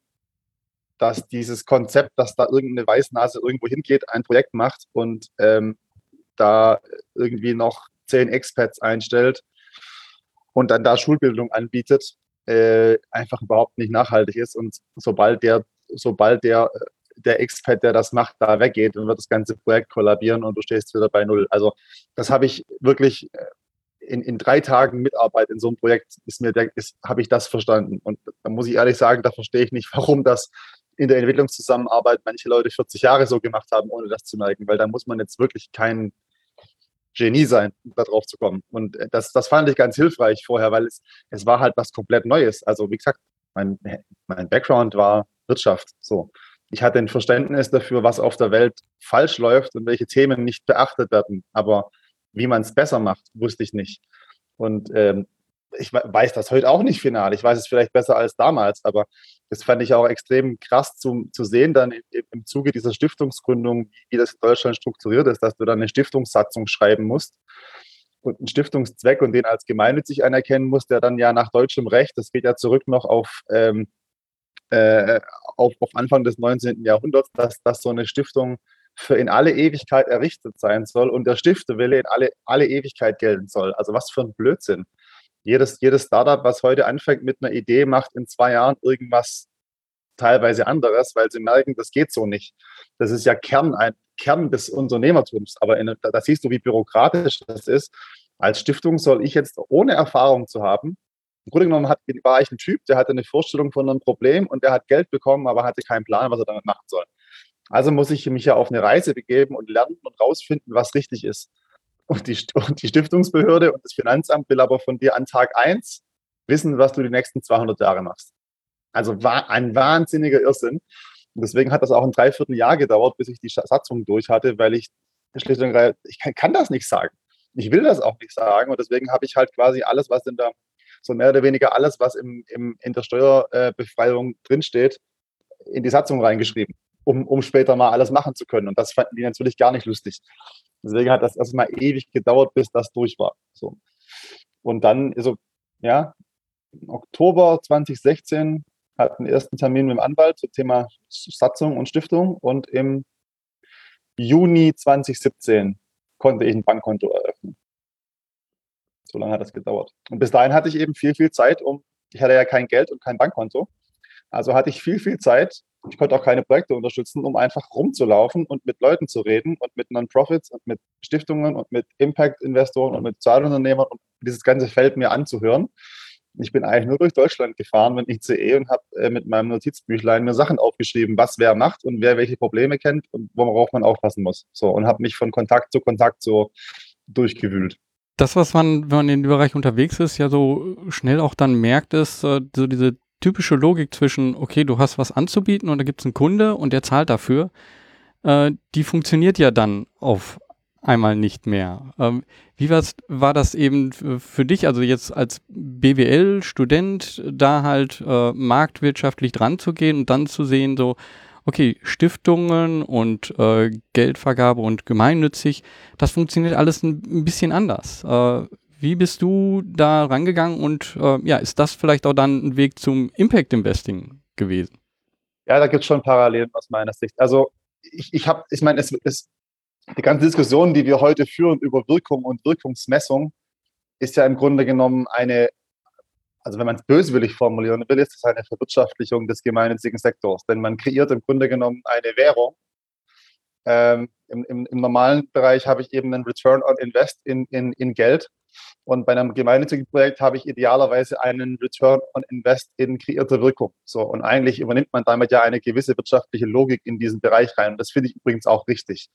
dass dieses Konzept, dass da irgendeine Weißnase irgendwo hingeht, ein Projekt macht und ähm, da irgendwie noch zehn Expats einstellt und dann da Schulbildung anbietet, äh, einfach überhaupt nicht nachhaltig ist. Und sobald der, sobald der, der Expat, der das macht, da weggeht, dann wird das ganze Projekt kollabieren und du stehst wieder bei Null. Also das habe ich wirklich äh, in, in drei Tagen Mitarbeit in so einem Projekt ist mir ist, habe ich das verstanden. Und da muss ich ehrlich sagen, da verstehe ich nicht, warum das in der Entwicklungszusammenarbeit manche Leute 40 Jahre so gemacht haben, ohne das zu merken, weil da muss man jetzt wirklich kein Genie sein, da drauf zu kommen. Und äh, das, das fand ich ganz hilfreich vorher, weil es, es war halt was komplett Neues. Also wie gesagt, mein, mein Background war Wirtschaft. So. Ich hatte ein Verständnis dafür, was auf der Welt falsch läuft und welche Themen nicht beachtet werden. Aber wie man es besser macht, wusste ich nicht. Und ähm, ich weiß das heute auch nicht final. Ich weiß es vielleicht besser als damals, aber das fand ich auch extrem krass zu, zu sehen, dann im, im Zuge dieser Stiftungsgründung, wie das in Deutschland strukturiert ist, dass du dann eine Stiftungssatzung schreiben musst und einen Stiftungszweck und den als gemeinnützig anerkennen musst, der dann ja nach deutschem Recht, das geht ja zurück noch auf, ähm, äh, auf, auf Anfang des 19. Jahrhunderts, dass, dass so eine Stiftung für in alle Ewigkeit errichtet sein soll und der Stiftewille in alle, alle Ewigkeit gelten soll. Also was für ein Blödsinn jedes, jedes Startup, was heute anfängt mit einer Idee, macht in zwei Jahren irgendwas teilweise anderes, weil sie merken, das geht so nicht. Das ist ja Kern, ein Kern des Unternehmertums. Aber in, da, da siehst du, wie bürokratisch das ist. Als Stiftung soll ich jetzt, ohne Erfahrung zu haben, im Grunde genommen hat, war ich ein Typ, der hatte eine Vorstellung von einem Problem und der hat Geld bekommen, aber hatte keinen Plan, was er damit machen soll. Also muss ich mich ja auf eine Reise begeben und lernen und rausfinden, was richtig ist. Und die, und die Stiftungsbehörde und das Finanzamt will aber von dir an Tag 1 wissen, was du die nächsten 200 Jahre machst. Also war ein wahnsinniger Irrsinn. Und deswegen hat das auch ein Dreivierteljahr gedauert, bis ich die Satzung durch hatte, weil ich schlicht und ergreifend, ich kann, kann, das nicht sagen. Ich will das auch nicht sagen. Und deswegen habe ich halt quasi alles, was in der, so mehr oder weniger alles, was im, im, in der Steuerbefreiung drinsteht, in die Satzung reingeschrieben, um, um später mal alles machen zu können. Und das fanden die natürlich gar nicht lustig. Deswegen hat das erstmal ewig gedauert, bis das durch war. So. Und dann, also, ja, im Oktober 2016 hat einen ersten Termin mit dem Anwalt zum Thema Satzung und Stiftung und im Juni 2017 konnte ich ein Bankkonto eröffnen. So lange hat das gedauert. Und bis dahin hatte ich eben viel, viel Zeit, um, ich hatte ja kein Geld und kein Bankkonto. Also hatte ich viel, viel Zeit, ich konnte auch keine Projekte unterstützen, um einfach rumzulaufen und mit Leuten zu reden und mit Non-Profits und mit Stiftungen und mit Impact-Investoren und mit Zahlunternehmern und dieses ganze Feld mir anzuhören. Ich bin eigentlich nur durch Deutschland gefahren mit ICE und habe äh, mit meinem Notizbüchlein mir Sachen aufgeschrieben, was wer macht und wer welche Probleme kennt und worauf man aufpassen muss. So und habe mich von Kontakt zu Kontakt so durchgewühlt. Das, was man, wenn man in dem Bereich unterwegs ist, ja so schnell auch dann merkt, ist äh, so diese typische Logik zwischen, okay, du hast was anzubieten und da gibt es einen Kunde und der zahlt dafür, äh, die funktioniert ja dann auf einmal nicht mehr. Ähm, wie war das eben für dich, also jetzt als BWL-Student, da halt äh, marktwirtschaftlich dran zu gehen und dann zu sehen, so, okay, Stiftungen und äh, Geldvergabe und gemeinnützig, das funktioniert alles ein, ein bisschen anders. Äh, wie bist du da rangegangen und äh, ja, ist das vielleicht auch dann ein Weg zum Impact Investing gewesen? Ja, da gibt es schon Parallelen aus meiner Sicht. Also ich, ich habe, ich meine, es ist die ganze Diskussion, die wir heute führen über Wirkung und Wirkungsmessung, ist ja im Grunde genommen eine, also wenn man es böswillig formulieren will, ist es eine Verwirtschaftlichung des gemeinnützigen Sektors. Denn man kreiert im Grunde genommen eine Währung, Ähm, im, im, im, normalen Bereich habe ich eben einen Return on Invest in, in, in Geld. Und bei einem gemeinnützigen Projekt habe ich idealerweise einen Return on Invest in kreierte Wirkung. So, und eigentlich übernimmt man damit ja eine gewisse wirtschaftliche Logik in diesen Bereich rein. Und das finde ich übrigens auch richtig.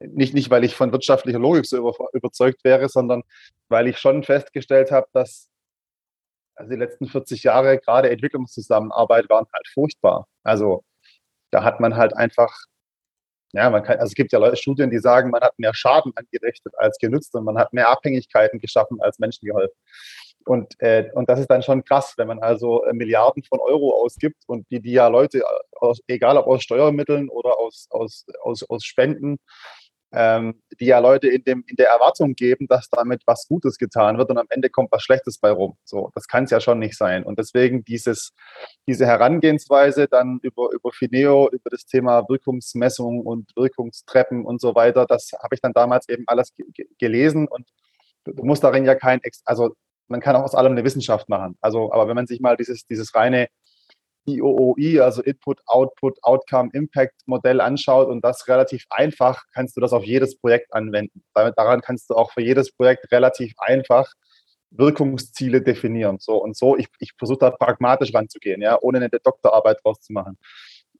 Nicht, nicht, weil ich von wirtschaftlicher Logik so über, überzeugt wäre, sondern weil ich schon festgestellt habe, dass also die letzten 40 Jahre gerade Entwicklungszusammenarbeit waren halt furchtbar. Also da hat man halt einfach ja, man kann, also es gibt ja Leute, Studien, die sagen, man hat mehr Schaden angerichtet als genützt und man hat mehr Abhängigkeiten geschaffen als Menschen geholfen. Und, äh, und das ist dann schon krass, wenn man also äh, Milliarden von Euro ausgibt und die, die ja Leute, aus, egal ob aus Steuermitteln oder aus, aus, aus, aus Spenden, ähm, die ja Leute in, dem, in der Erwartung geben, dass damit was Gutes getan wird und am Ende kommt was Schlechtes bei rum. So, das kann es ja schon nicht sein. Und deswegen dieses, diese Herangehensweise dann über, über Fineo, über das Thema Wirkungsmessung und Wirkungstreppen und so weiter, das habe ich dann damals eben alles gelesen und du musst darin ja kein, also man kann auch aus allem eine Wissenschaft machen. Also, aber wenn man sich mal dieses, dieses reine IOOI, also Input, Output, Outcome, Impact Modell anschaut und das relativ einfach, kannst du das auf jedes Projekt anwenden. Daran kannst du auch für jedes Projekt relativ einfach Wirkungsziele definieren. So und so, ich, ich versuche da pragmatisch ranzugehen, ja, ohne eine Doktorarbeit draus zu machen.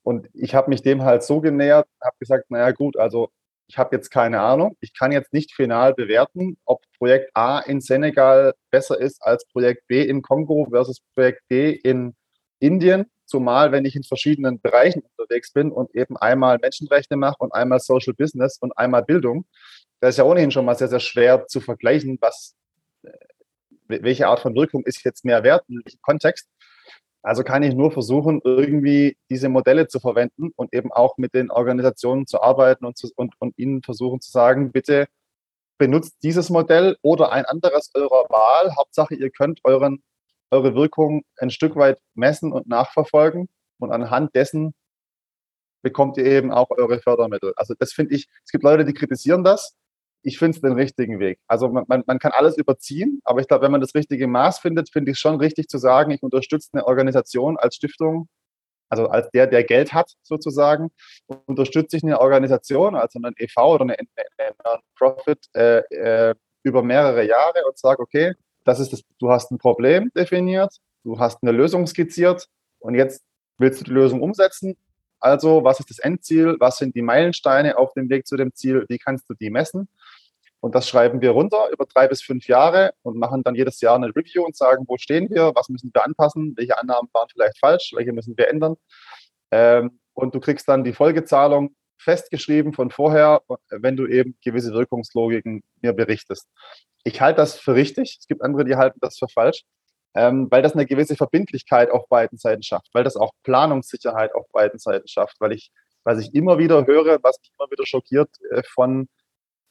Und ich habe mich dem halt so genähert, habe gesagt, naja gut, also ich habe jetzt keine Ahnung, ich kann jetzt nicht final bewerten, ob Projekt A in Senegal besser ist als Projekt B in Kongo versus Projekt D in Indien zumal wenn ich in verschiedenen Bereichen unterwegs bin und eben einmal Menschenrechte mache und einmal Social Business und einmal Bildung. Da ist ja ohnehin schon mal sehr, sehr schwer zu vergleichen, was, äh, welche Art von Wirkung ist jetzt mehr wert, in welchem Kontext. Also kann ich nur versuchen, irgendwie diese Modelle zu verwenden und eben auch mit den Organisationen zu arbeiten und, zu, und, und ihnen versuchen zu sagen, bitte benutzt dieses Modell oder ein anderes eurer Wahl. Hauptsache, ihr könnt euren eure Wirkung ein Stück weit messen und nachverfolgen. Und anhand dessen bekommt ihr eben auch eure Fördermittel. Also das finde ich, es gibt Leute, die kritisieren das. Ich finde es den richtigen Weg. Also man, man, man kann alles überziehen, aber ich glaube, wenn man das richtige Maß findet, finde ich es schon richtig zu sagen, ich unterstütze eine Organisation als Stiftung, also als der, der Geld hat sozusagen, unterstütze ich eine Organisation, also einen EV oder eine, eine Non-Profit äh, äh, über mehrere Jahre und sage, okay, das ist das, du hast ein Problem definiert, du hast eine Lösung skizziert und jetzt willst du die Lösung umsetzen. Also, was ist das Endziel? Was sind die Meilensteine auf dem Weg zu dem Ziel? Wie kannst du die messen? Und das schreiben wir runter über drei bis fünf Jahre und machen dann jedes Jahr eine Review und sagen, wo stehen wir, was müssen wir anpassen, welche Annahmen waren vielleicht falsch, welche müssen wir ändern. Ähm, und du kriegst dann die Folgezahlung festgeschrieben von vorher, wenn du eben gewisse Wirkungslogiken mir berichtest. Ich halte das für richtig. Es gibt andere, die halten das für falsch, ähm, weil das eine gewisse Verbindlichkeit auf beiden Seiten schafft, weil das auch Planungssicherheit auf beiden Seiten schafft, weil ich, was ich immer wieder höre, was mich immer wieder schockiert äh, von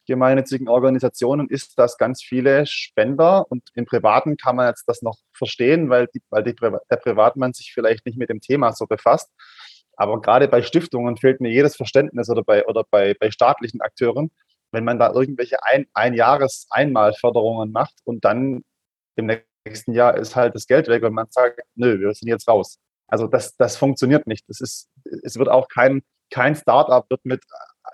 gemeinnützigen Organisationen ist, dass ganz viele Spender und im Privaten kann man jetzt das noch verstehen, weil, die, weil die, der Privatmann sich vielleicht nicht mit dem Thema so befasst. Aber gerade bei Stiftungen fehlt mir jedes Verständnis oder bei, oder bei, bei staatlichen Akteuren, wenn man da irgendwelche ein, Einjahres-Einmalförderungen macht und dann im nächsten Jahr ist halt das Geld weg und man sagt, nö, wir sind jetzt raus. Also das, das funktioniert nicht. Das ist, es wird auch kein, kein Startup wird mit,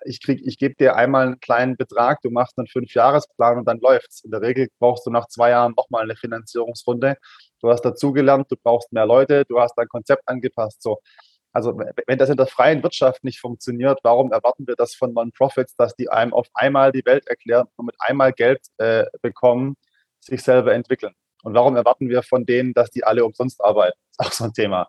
ich ich gebe dir einmal einen kleinen Betrag, du machst einen Fünfjahresplan und dann läuft's. In der Regel brauchst du nach zwei Jahren nochmal eine Finanzierungsrunde. Du hast dazugelernt, du brauchst mehr Leute, du hast dein Konzept angepasst. So, also wenn das in der freien Wirtschaft nicht funktioniert, warum erwarten wir das von Non-Profits, dass die einem auf einmal die Welt erklären und mit einmal Geld äh, bekommen, sich selber entwickeln? Und warum erwarten wir von denen, dass die alle umsonst arbeiten? Das ist auch so ein Thema.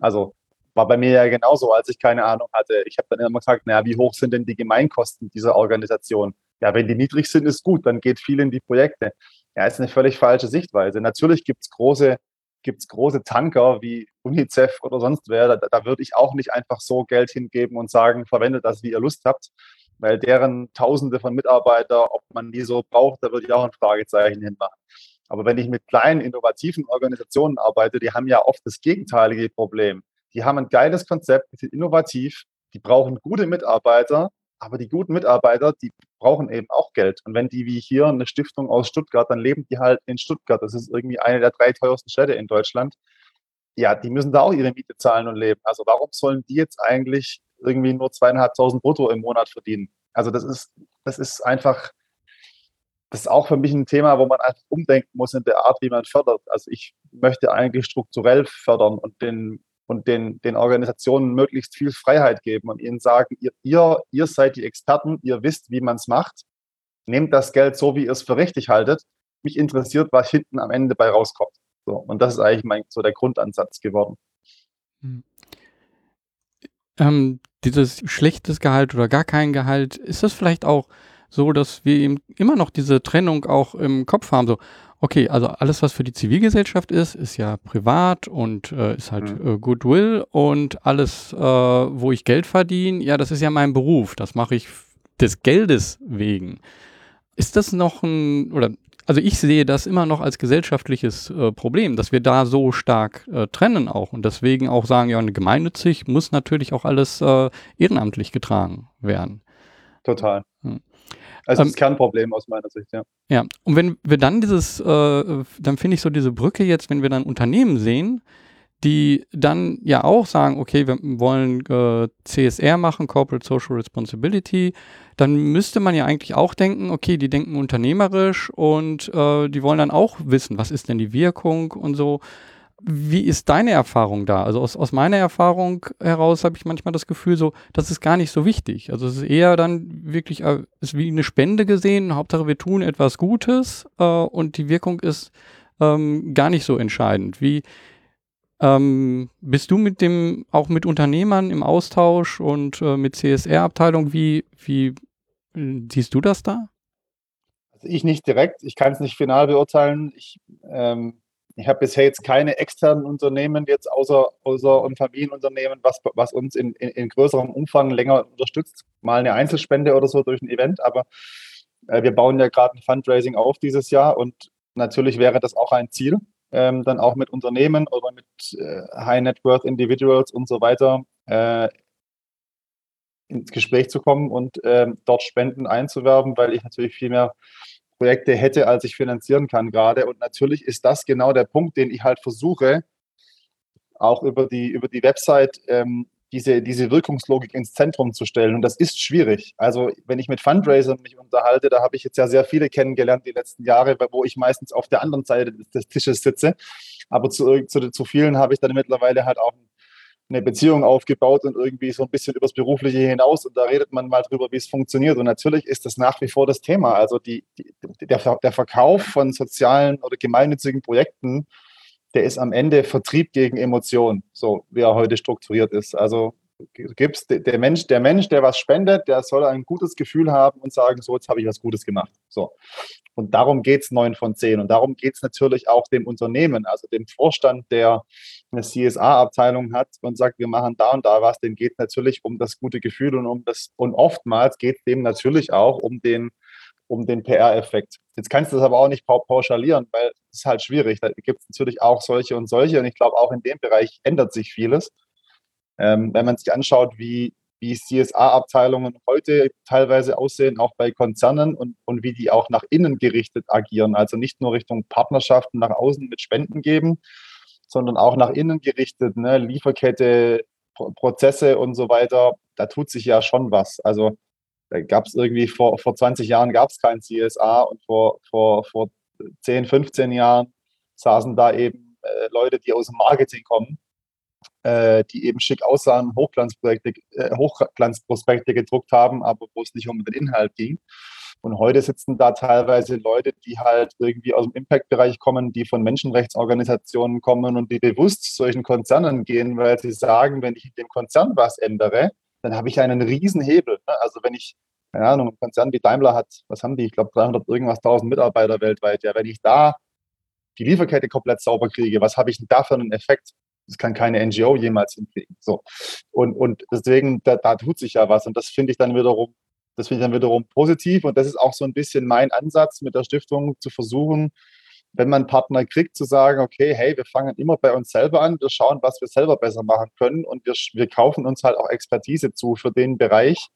Also war bei mir ja genauso, als ich keine Ahnung hatte. Ich habe dann immer gesagt, naja, wie hoch sind denn die Gemeinkosten dieser Organisation? Ja, wenn die niedrig sind, ist gut, dann geht viel in die Projekte. Ja, ist eine völlig falsche Sichtweise. Natürlich gibt es große gibt es große Tanker wie UNICEF oder sonst wer, da, da würde ich auch nicht einfach so Geld hingeben und sagen, verwendet das, wie ihr Lust habt, weil deren Tausende von Mitarbeitern, ob man die so braucht, da würde ich auch ein Fragezeichen hinmachen. Aber wenn ich mit kleinen, innovativen Organisationen arbeite, die haben ja oft das gegenteilige Problem. Die haben ein geiles Konzept, die sind innovativ, die brauchen gute Mitarbeiter, aber die guten Mitarbeiter, die brauchen eben auch Geld. Und wenn die wie hier eine Stiftung aus Stuttgart, dann leben die halt in Stuttgart. Das ist irgendwie eine der drei teuersten Städte in Deutschland. Ja, die müssen da auch ihre Miete zahlen und leben. Also warum sollen die jetzt eigentlich irgendwie nur zweieinhalbtausend brutto im Monat verdienen. Also das ist, das ist einfach, das ist auch für mich ein Thema, wo man einfach umdenken muss in der Art, wie man fördert. Also ich möchte eigentlich strukturell fördern und den, und den, den Organisationen möglichst viel Freiheit geben und ihnen sagen, ihr, ihr, ihr seid die Experten, ihr wisst, wie man es macht. Nehmt das Geld so, wie ihr es für richtig haltet. Mich interessiert, was hinten am Ende bei rauskommt. So, und das ist eigentlich mein, so der Grundansatz geworden. Hm. Ähm, dieses schlechtes Gehalt oder gar kein Gehalt, ist das vielleicht auch so, dass wir eben immer noch diese Trennung auch im Kopf haben, so, okay, also alles, was für die Zivilgesellschaft ist, ist ja privat und äh, ist halt mhm. äh, Goodwill und alles, äh, wo ich Geld verdiene, ja, das ist ja mein Beruf, das mache ich des Geldes wegen. Ist das noch ein, oder also ich sehe das immer noch als gesellschaftliches äh, Problem, dass wir da so stark äh, trennen auch und deswegen auch sagen, ja, gemeinnützig muss natürlich auch alles äh, ehrenamtlich getragen werden. Total. Hm. Also ähm, das Kernproblem aus meiner Sicht, ja. Ja, und wenn wir dann dieses, äh, dann finde ich so diese Brücke jetzt, wenn wir dann Unternehmen sehen, die dann ja auch sagen, okay, wir wollen äh, CSR machen, Corporate Social Responsibility, dann müsste man ja eigentlich auch denken, okay, die denken unternehmerisch und äh, die wollen dann auch wissen, was ist denn die Wirkung und so. Wie ist deine Erfahrung da? Also aus, aus meiner Erfahrung heraus habe ich manchmal das Gefühl, so, das ist gar nicht so wichtig. Also es ist eher dann wirklich, äh, ist wie eine Spende gesehen. Hauptsache wir tun etwas Gutes äh, und die Wirkung ist ähm, gar nicht so entscheidend. Wie ähm, bist du mit dem auch mit Unternehmern im Austausch und äh, mit CSR-Abteilung? Wie wie siehst du das da? Also ich nicht direkt. Ich kann es nicht final beurteilen. Ich ähm ich habe bisher jetzt keine externen Unternehmen jetzt außer, außer ein Familienunternehmen, was, was uns in, in, in, größerem Umfang länger unterstützt. Mal eine Einzelspende oder so durch ein Event, aber äh, wir bauen ja gerade ein Fundraising auf dieses Jahr und natürlich wäre das auch ein Ziel, ähm, dann auch mit Unternehmen oder mit äh, High Net Worth Individuals und so weiter äh, ins Gespräch zu kommen und ähm, dort Spenden einzuwerben, weil ich natürlich viel mehr Projekte hätte, als ich finanzieren kann gerade. Und natürlich ist das genau der Punkt, den ich halt versuche, auch über die, über die Website ähm, diese, diese Wirkungslogik ins Zentrum zu stellen. Und das ist schwierig. Also wenn ich mit Fundraisern mich unterhalte, da habe ich jetzt ja sehr viele kennengelernt die letzten Jahre, wo ich meistens auf der anderen Seite des Tisches sitze. Aber zu, zu, zu vielen habe ich dann mittlerweile halt auch eine Beziehung aufgebaut und irgendwie so ein bisschen übers Berufliche hinaus und da redet man mal drüber, wie es funktioniert. Und natürlich ist das nach wie vor das Thema. Also die, die, der, der Verkauf von sozialen oder gemeinnützigen Projekten, der ist am Ende Vertrieb gegen Emotionen, so wie er heute strukturiert ist. Also gibst der Mensch, der Mensch, der was spendet, der soll ein gutes Gefühl haben und sagen, so, jetzt habe ich was Gutes gemacht. So. Und darum geht es neun von zehn. Und darum geht es natürlich auch dem Unternehmen, also dem Vorstand, der eine CSA-Abteilung hat und sagt, wir machen da und da was, dem geht natürlich um das gute Gefühl und um das, und oftmals geht es dem natürlich auch um den, um den PR-Effekt. Jetzt kannst du das aber auch nicht pauschalieren, weil es ist halt schwierig. Da gibt es natürlich auch solche und solche. Und ich glaube, auch in dem Bereich ändert sich vieles. Ähm, wenn man sich anschaut, wie, wie CSA-Abteilungen heute teilweise aussehen, auch bei Konzernen und, und wie die auch nach innen gerichtet agieren. Also nicht nur Richtung Partnerschaften nach außen mit Spenden geben, sondern auch nach innen gerichtet, ne? Lieferkette, Pro Prozesse und so weiter. Da tut sich ja schon was. Also da gab es irgendwie vor, vor 20 Jahren gab es kein CSA und vor, vor, vor 10, 15 Jahren saßen da eben äh, Leute, die aus dem Marketing kommen äh, die eben schick aussahen, Hochglanzprojekte, äh, Hochglanzprospekte gedruckt haben, aber wo es nicht um den Inhalt ging. Und heute sitzen da teilweise Leute, die halt irgendwie aus dem Impact-Bereich kommen, die von Menschenrechtsorganisationen kommen und die bewusst solchen Konzernen gehen, weil sie sagen, wenn ich in dem Konzern was ändere, dann habe ich einen riesen Hebel. Ne? Also wenn ich, keine Ahnung, ein Konzern wie Daimler hat, was haben die? Ich glaube 300 irgendwas 1000 Mitarbeiter weltweit. Ja, wenn ich da die Lieferkette komplett sauber kriege, was habe ich denn da für einen Effekt? Das kann keine NGO jemals hinkriegen. So. Und, und deswegen, da, da tut sich ja was. Und das finde ich dann wiederum, das finde ich dann wiederum positiv. Und das ist auch so ein bisschen mein Ansatz mit der Stiftung zu versuchen, wenn man Partner kriegt, zu sagen, okay, hey, wir fangen immer bei uns selber an, wir schauen, was wir selber besser machen können und wir, wir kaufen uns halt auch Expertise zu für den Bereich,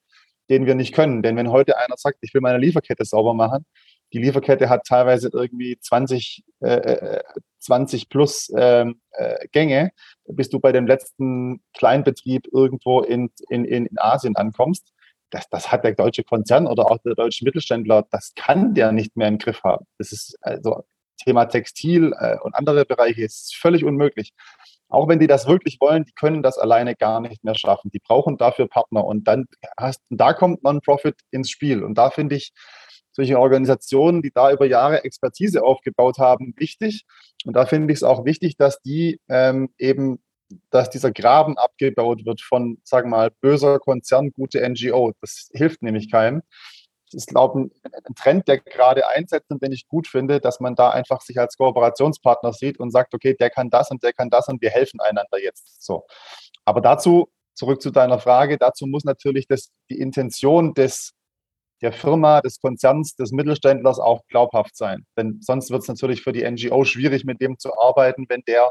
den wir nicht können. Denn wenn heute einer sagt, ich will meine Lieferkette sauber machen, die Lieferkette hat teilweise irgendwie 20, äh, 20 äh, plus ähm, äh, Gänge, bis du bei dem letzten Kleinbetrieb irgendwo in, in, in Asien ankommst. Das, das hat der deutsche Konzern oder auch der deutsche Mittelständler, das kann der nicht mehr im Griff haben. Das ist also Thema Textil äh, und andere Bereiche ist völlig unmöglich. Auch wenn die das wirklich wollen, die können das alleine gar nicht mehr schaffen. Die brauchen dafür Partner. Und dann hast, da kommt Non-Profit ins Spiel. Und da finde ich, solche Organisationen, die da über Jahre Expertise aufgebaut haben, wichtig. Und da finde ich es auch wichtig, dass die ähm, eben, dass dieser Graben abgebaut wird von, sagen wir mal, böser Konzern, gute NGO. Das hilft nämlich keinem. Das ist, glaube ich, ein Trend, der gerade einsetzt und den ich gut finde, dass man da einfach sich als Kooperationspartner sieht und sagt, okay, der kann das und der kann das und wir helfen einander jetzt. So. Aber dazu, zurück zu deiner Frage, dazu muss natürlich das, die Intention des der Firma, des Konzerns, des Mittelständlers auch glaubhaft sein. Denn sonst wird es natürlich für die NGO schwierig, mit dem zu arbeiten, wenn der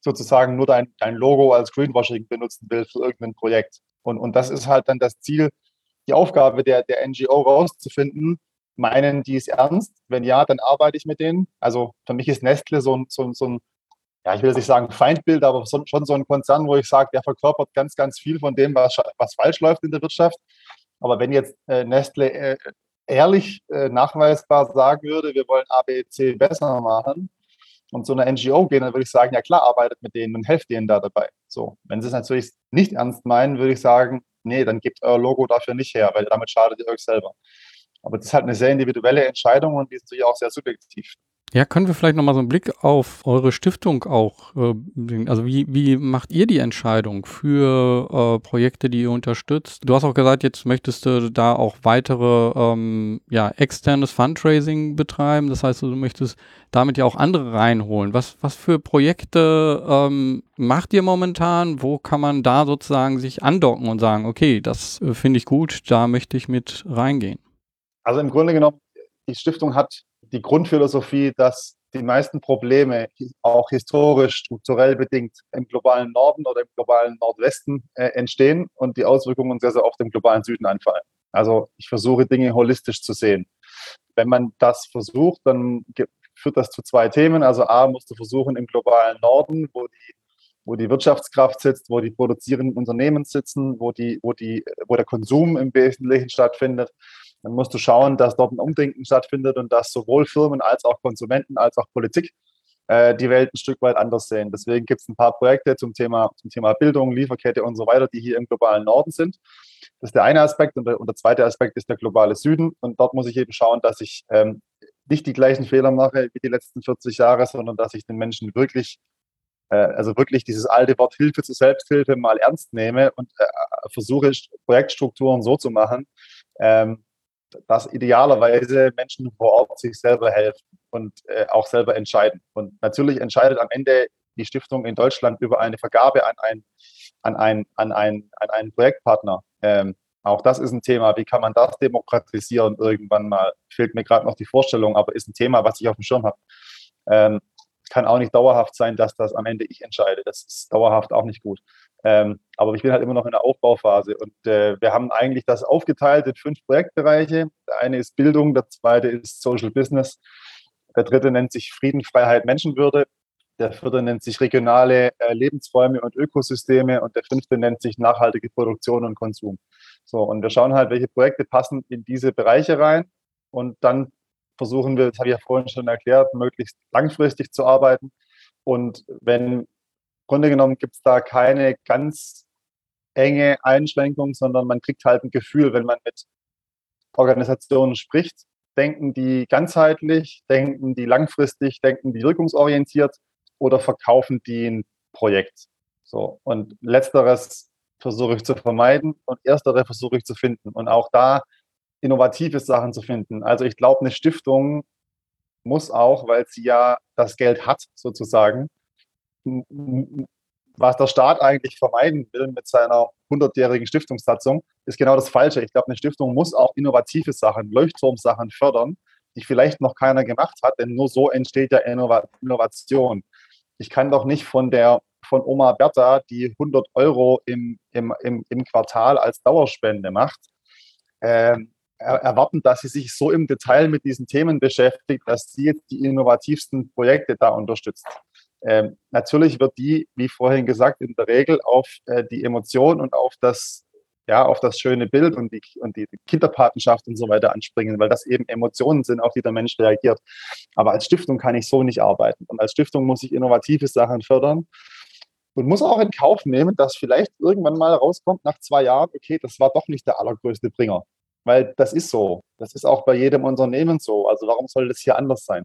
sozusagen nur dein, dein Logo als Greenwashing benutzen will für irgendein Projekt. Und, und das ist halt dann das Ziel, die Aufgabe der, der NGO rauszufinden, meinen die es ernst? Wenn ja, dann arbeite ich mit denen. Also für mich ist Nestle so ein, so, so ein ja, ich will jetzt nicht sagen Feindbild, aber schon so ein Konzern, wo ich sage, der verkörpert ganz, ganz viel von dem, was, was falsch läuft in der Wirtschaft. Aber wenn jetzt äh, Nestle äh, ehrlich äh, nachweisbar sagen würde, wir wollen ABC besser machen und zu einer NGO gehen, dann würde ich sagen, ja klar, arbeitet mit denen und helft denen da dabei. So, wenn sie es natürlich nicht ernst meinen, würde ich sagen, nee, dann gebt euer Logo dafür nicht her, weil damit schadet ihr euch selber. Aber das ist halt eine sehr individuelle Entscheidung und die ist natürlich auch sehr subjektiv. Ja, können wir vielleicht nochmal so einen Blick auf eure Stiftung auch, äh, also wie, wie macht ihr die Entscheidung für äh, Projekte, die ihr unterstützt? Du hast auch gesagt, jetzt möchtest du da auch weitere, ähm, ja, externes Fundraising betreiben. Das heißt, du möchtest damit ja auch andere reinholen. Was, was für Projekte ähm, macht ihr momentan? Wo kann man da sozusagen sich andocken und sagen, okay, das äh, finde ich gut, da möchte ich mit reingehen? Also im Grunde genommen, die Stiftung hat die Grundphilosophie, dass die meisten Probleme auch historisch, strukturell bedingt im globalen Norden oder im globalen Nordwesten äh, entstehen und die Auswirkungen sehr, sehr oft im globalen Süden anfallen. Also ich versuche Dinge holistisch zu sehen. Wenn man das versucht, dann führt das zu zwei Themen. Also A, musst du versuchen im globalen Norden, wo die, wo die Wirtschaftskraft sitzt, wo die produzierenden Unternehmen sitzen, wo, die, wo, die, wo der Konsum im Wesentlichen stattfindet, dann musst du schauen, dass dort ein Umdenken stattfindet und dass sowohl Firmen als auch Konsumenten als auch Politik äh, die Welt ein Stück weit anders sehen. Deswegen gibt es ein paar Projekte zum Thema, zum Thema Bildung, Lieferkette und so weiter, die hier im globalen Norden sind. Das ist der eine Aspekt und der, und der zweite Aspekt ist der globale Süden. Und dort muss ich eben schauen, dass ich ähm, nicht die gleichen Fehler mache wie die letzten 40 Jahre, sondern dass ich den Menschen wirklich äh, also wirklich dieses alte Wort Hilfe zur Selbsthilfe mal ernst nehme und äh, versuche Projektstrukturen so zu machen, ähm, dass idealerweise Menschen vor Ort sich selber helfen und äh, auch selber entscheiden. Und natürlich entscheidet am Ende die Stiftung in Deutschland über eine Vergabe an, ein, an, ein, an, ein, an einen Projektpartner. Ähm, auch das ist ein Thema. Wie kann man das demokratisieren irgendwann mal? Fehlt mir gerade noch die Vorstellung, aber ist ein Thema, was ich auf dem Schirm habe. Ähm, kann auch nicht dauerhaft sein, dass das am Ende ich entscheide. Das ist dauerhaft auch nicht gut. Ähm, aber ich bin halt immer noch in der Aufbauphase und äh, wir haben eigentlich das aufgeteilt in fünf Projektbereiche. Der eine ist Bildung, der zweite ist Social Business, der dritte nennt sich Frieden, Freiheit, Menschenwürde, der vierte nennt sich regionale äh, Lebensräume und Ökosysteme und der fünfte nennt sich nachhaltige Produktion und Konsum. So, und wir schauen halt, welche Projekte passen in diese Bereiche rein und dann versuchen wir, das habe ich ja vorhin schon erklärt, möglichst langfristig zu arbeiten. Und wenn Grunde genommen gibt es da keine ganz enge Einschränkung, sondern man kriegt halt ein Gefühl, wenn man mit Organisationen spricht, denken die ganzheitlich, denken die langfristig, denken die wirkungsorientiert oder verkaufen die ein Projekt. So. Und letzteres versuche ich zu vermeiden und erstere versuche ich zu finden. Und auch da innovative Sachen zu finden. Also ich glaube, eine Stiftung muss auch, weil sie ja das Geld hat, sozusagen, was der Staat eigentlich vermeiden will mit seiner 100-jährigen Stiftungssatzung, ist genau das Falsche. Ich glaube, eine Stiftung muss auch innovative Sachen, Leuchtturmsachen fördern, die vielleicht noch keiner gemacht hat, denn nur so entsteht ja Innovation. Ich kann doch nicht von der von Oma Bertha, die 100 Euro im, im, im, im Quartal als Dauerspende macht, ähm, erwarten, dass sie sich so im Detail mit diesen Themen beschäftigt, dass sie jetzt die innovativsten Projekte da unterstützt. Ähm, natürlich wird die, wie vorhin gesagt, in der Regel auf äh, die Emotion und auf das, ja, auf das schöne Bild und die, und die Kinderpatenschaft und so weiter anspringen, weil das eben Emotionen sind, auf die der Mensch reagiert. Aber als Stiftung kann ich so nicht arbeiten. Und als Stiftung muss ich innovative Sachen fördern und muss auch in Kauf nehmen, dass vielleicht irgendwann mal rauskommt nach zwei Jahren, okay, das war doch nicht der allergrößte Bringer. Weil das ist so. Das ist auch bei jedem Unternehmen so. Also warum soll das hier anders sein?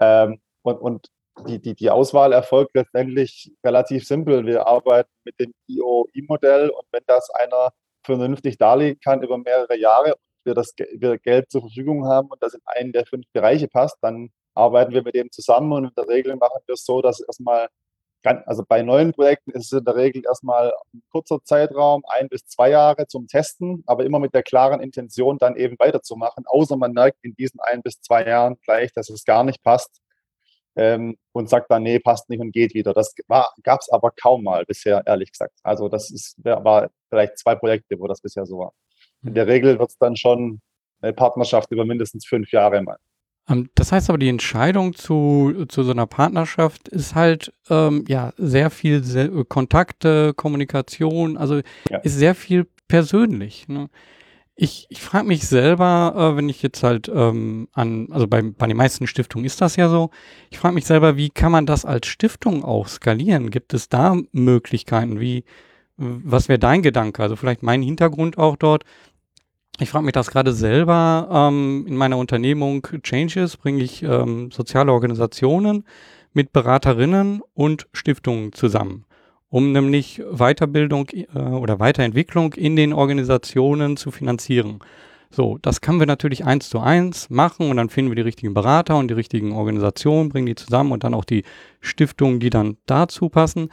Ähm, und, und die, die, die Auswahl erfolgt letztendlich relativ simpel. Wir arbeiten mit dem IOI-Modell und wenn das einer vernünftig darlegen kann über mehrere Jahre und wir das wir Geld zur Verfügung haben und das in einen der fünf Bereiche passt, dann arbeiten wir mit dem zusammen und in der Regel machen wir es so, dass erstmal also bei neuen Projekten ist es in der Regel erstmal ein kurzer Zeitraum, ein bis zwei Jahre zum Testen, aber immer mit der klaren Intention, dann eben weiterzumachen, außer man merkt in diesen ein bis zwei Jahren gleich, dass es gar nicht passt ähm, und sagt dann, nee, passt nicht und geht wieder. Das gab es aber kaum mal bisher, ehrlich gesagt. Also das ist, war vielleicht zwei Projekte, wo das bisher so war. In der Regel wird es dann schon eine Partnerschaft über mindestens fünf Jahre mal. Ähm, das heißt aber, die Entscheidung zu, zu so einer Partnerschaft ist halt ähm, ja sehr viel sehr, Kontakte, Kommunikation, also ja. ist sehr viel persönlich. Ne? Ich, ich frage mich selber, äh, wenn ich jetzt halt ähm, an, also bei, bei den meisten Stiftungen ist das ja so, ich frage mich selber, wie kann man das als Stiftung auch skalieren? Gibt es da Möglichkeiten? Wie, was wäre dein Gedanke? Also vielleicht mein Hintergrund auch dort. Ich frage mich das gerade selber. Ähm, in meiner Unternehmung Changes bringe ich ähm, soziale Organisationen mit Beraterinnen und Stiftungen zusammen, um nämlich Weiterbildung äh, oder Weiterentwicklung in den Organisationen zu finanzieren. So, das können wir natürlich eins zu eins machen und dann finden wir die richtigen Berater und die richtigen Organisationen, bringen die zusammen und dann auch die Stiftungen, die dann dazu passen.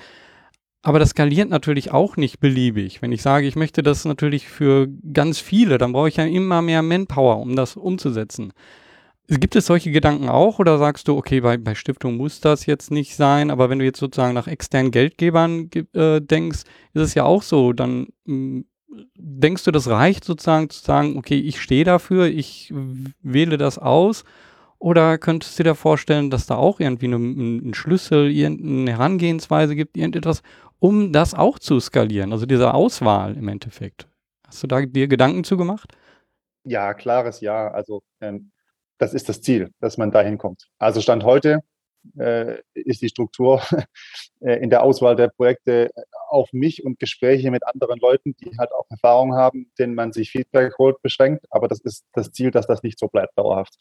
Aber das skaliert natürlich auch nicht beliebig. Wenn ich sage, ich möchte das natürlich für ganz viele, dann brauche ich ja immer mehr Manpower, um das umzusetzen. Gibt es solche Gedanken auch oder sagst du, okay, bei, bei Stiftung muss das jetzt nicht sein, aber wenn du jetzt sozusagen nach externen Geldgebern äh, denkst, ist es ja auch so, dann hm, denkst du, das reicht sozusagen zu sagen, okay, ich stehe dafür, ich wähle das aus oder könntest du dir vorstellen, dass da auch irgendwie ein Schlüssel, irgendeine Herangehensweise gibt, irgendetwas, um das auch zu skalieren, also diese Auswahl im Endeffekt. Hast du da dir Gedanken zu gemacht? Ja, klares Ja. Also ähm, das ist das Ziel, dass man dahin kommt. Also Stand heute äh, ist die Struktur äh, in der Auswahl der Projekte auf mich und Gespräche mit anderen Leuten, die halt auch Erfahrung haben, denen man sich Feedback holt, beschränkt. Aber das ist das Ziel, dass das nicht so bleibt dauerhaft.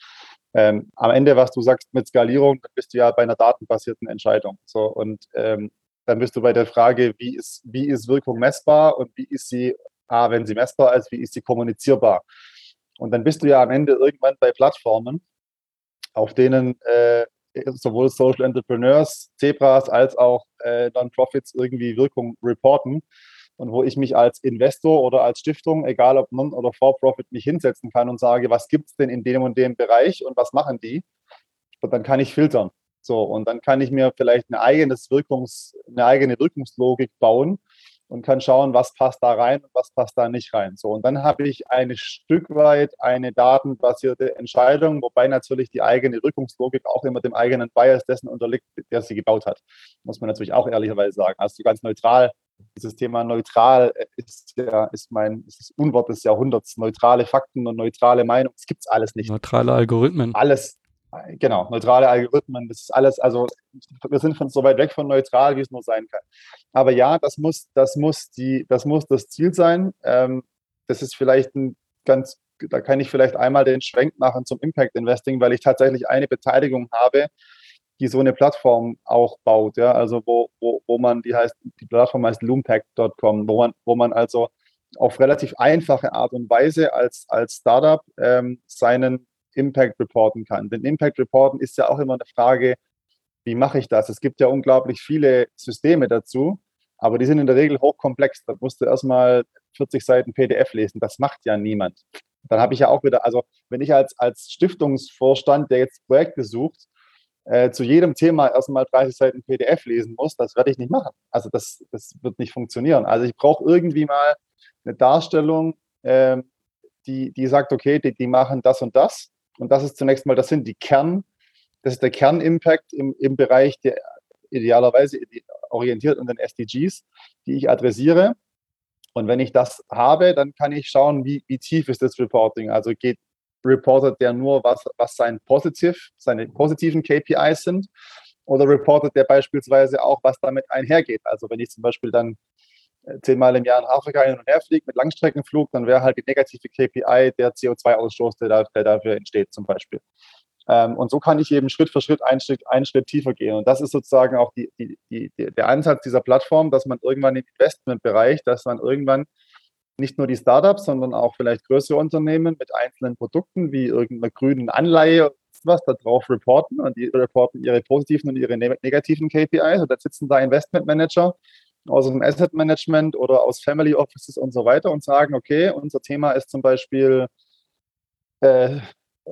Ähm, am Ende, was du sagst mit Skalierung, bist du ja bei einer datenbasierten Entscheidung. So und ähm, dann bist du bei der Frage, wie ist, wie ist Wirkung messbar und wie ist sie, A, wenn sie messbar ist, wie ist sie kommunizierbar? Und dann bist du ja am Ende irgendwann bei Plattformen, auf denen äh, sowohl Social Entrepreneurs, Zebras als auch äh, Non-Profits irgendwie Wirkung reporten und wo ich mich als Investor oder als Stiftung, egal ob Non- oder For-Profit, mich hinsetzen kann und sage, was gibt es denn in dem und dem Bereich und was machen die? Und dann kann ich filtern. So, und dann kann ich mir vielleicht eine, eigenes Wirkungs, eine eigene Wirkungslogik bauen und kann schauen, was passt da rein und was passt da nicht rein. So, und dann habe ich ein Stück weit eine datenbasierte Entscheidung, wobei natürlich die eigene Wirkungslogik auch immer dem eigenen Bias dessen unterliegt, der sie gebaut hat. Muss man natürlich auch ehrlicherweise sagen. Also ganz neutral. Dieses Thema neutral ist ja, ist mein, ist das Unwort des Jahrhunderts. Neutrale Fakten und neutrale Meinung. Das gibt es alles nicht. Neutrale Algorithmen. Alles, Genau, neutrale Algorithmen, das ist alles, also wir sind von so weit weg von neutral, wie es nur sein kann. Aber ja, das muss, das muss, die, das, muss das Ziel sein. Ähm, das ist vielleicht ein ganz, da kann ich vielleicht einmal den Schwenk machen zum Impact Investing, weil ich tatsächlich eine Beteiligung habe, die so eine Plattform auch baut, ja, also wo, wo, wo man, die heißt, die Plattform heißt loompact.com, wo man, wo man also auf relativ einfache Art und Weise als, als Startup ähm, seinen Impact reporten kann. Denn Impact reporten ist ja auch immer eine Frage, wie mache ich das? Es gibt ja unglaublich viele Systeme dazu, aber die sind in der Regel hochkomplex. Da musst du erstmal 40 Seiten PDF lesen. Das macht ja niemand. Dann habe ich ja auch wieder, also wenn ich als, als Stiftungsvorstand, der jetzt Projekte sucht, äh, zu jedem Thema erstmal 30 Seiten PDF lesen muss, das werde ich nicht machen. Also das, das wird nicht funktionieren. Also ich brauche irgendwie mal eine Darstellung, äh, die, die sagt, okay, die, die machen das und das. Und das ist zunächst mal, das sind die Kern, das ist der Kernimpact im, im Bereich, der idealerweise orientiert an den SDGs, die ich adressiere. Und wenn ich das habe, dann kann ich schauen, wie, wie tief ist das Reporting. Also geht reportet der nur, was, was sein positiv, seine positiven KPIs sind, oder reportet der beispielsweise auch, was damit einhergeht. Also wenn ich zum Beispiel dann zehnmal im Jahr in Afrika hin und her fliege mit Langstreckenflug, dann wäre halt die negative KPI der CO2-Ausstoß, der, der, dafür entsteht zum Beispiel. Ähm, und so kann ich eben Schritt für Schritt einen Schritt, einen Schritt tiefer gehen. Und das ist sozusagen auch die, die, die, der Ansatz dieser Plattform, dass man irgendwann im Investmentbereich, dass man irgendwann nicht nur die Startups, sondern auch vielleicht größere Unternehmen mit einzelnen Produkten wie irgendeiner grünen Anleihe was da drauf reporten und die reporten ihre positiven und ihre ne-, negativen KPIs. Und da sitzen da Investmentmanager aus dem Asset Management oder aus Family Offices und so weiter und sagen, okay, unser Thema ist zum Beispiel äh,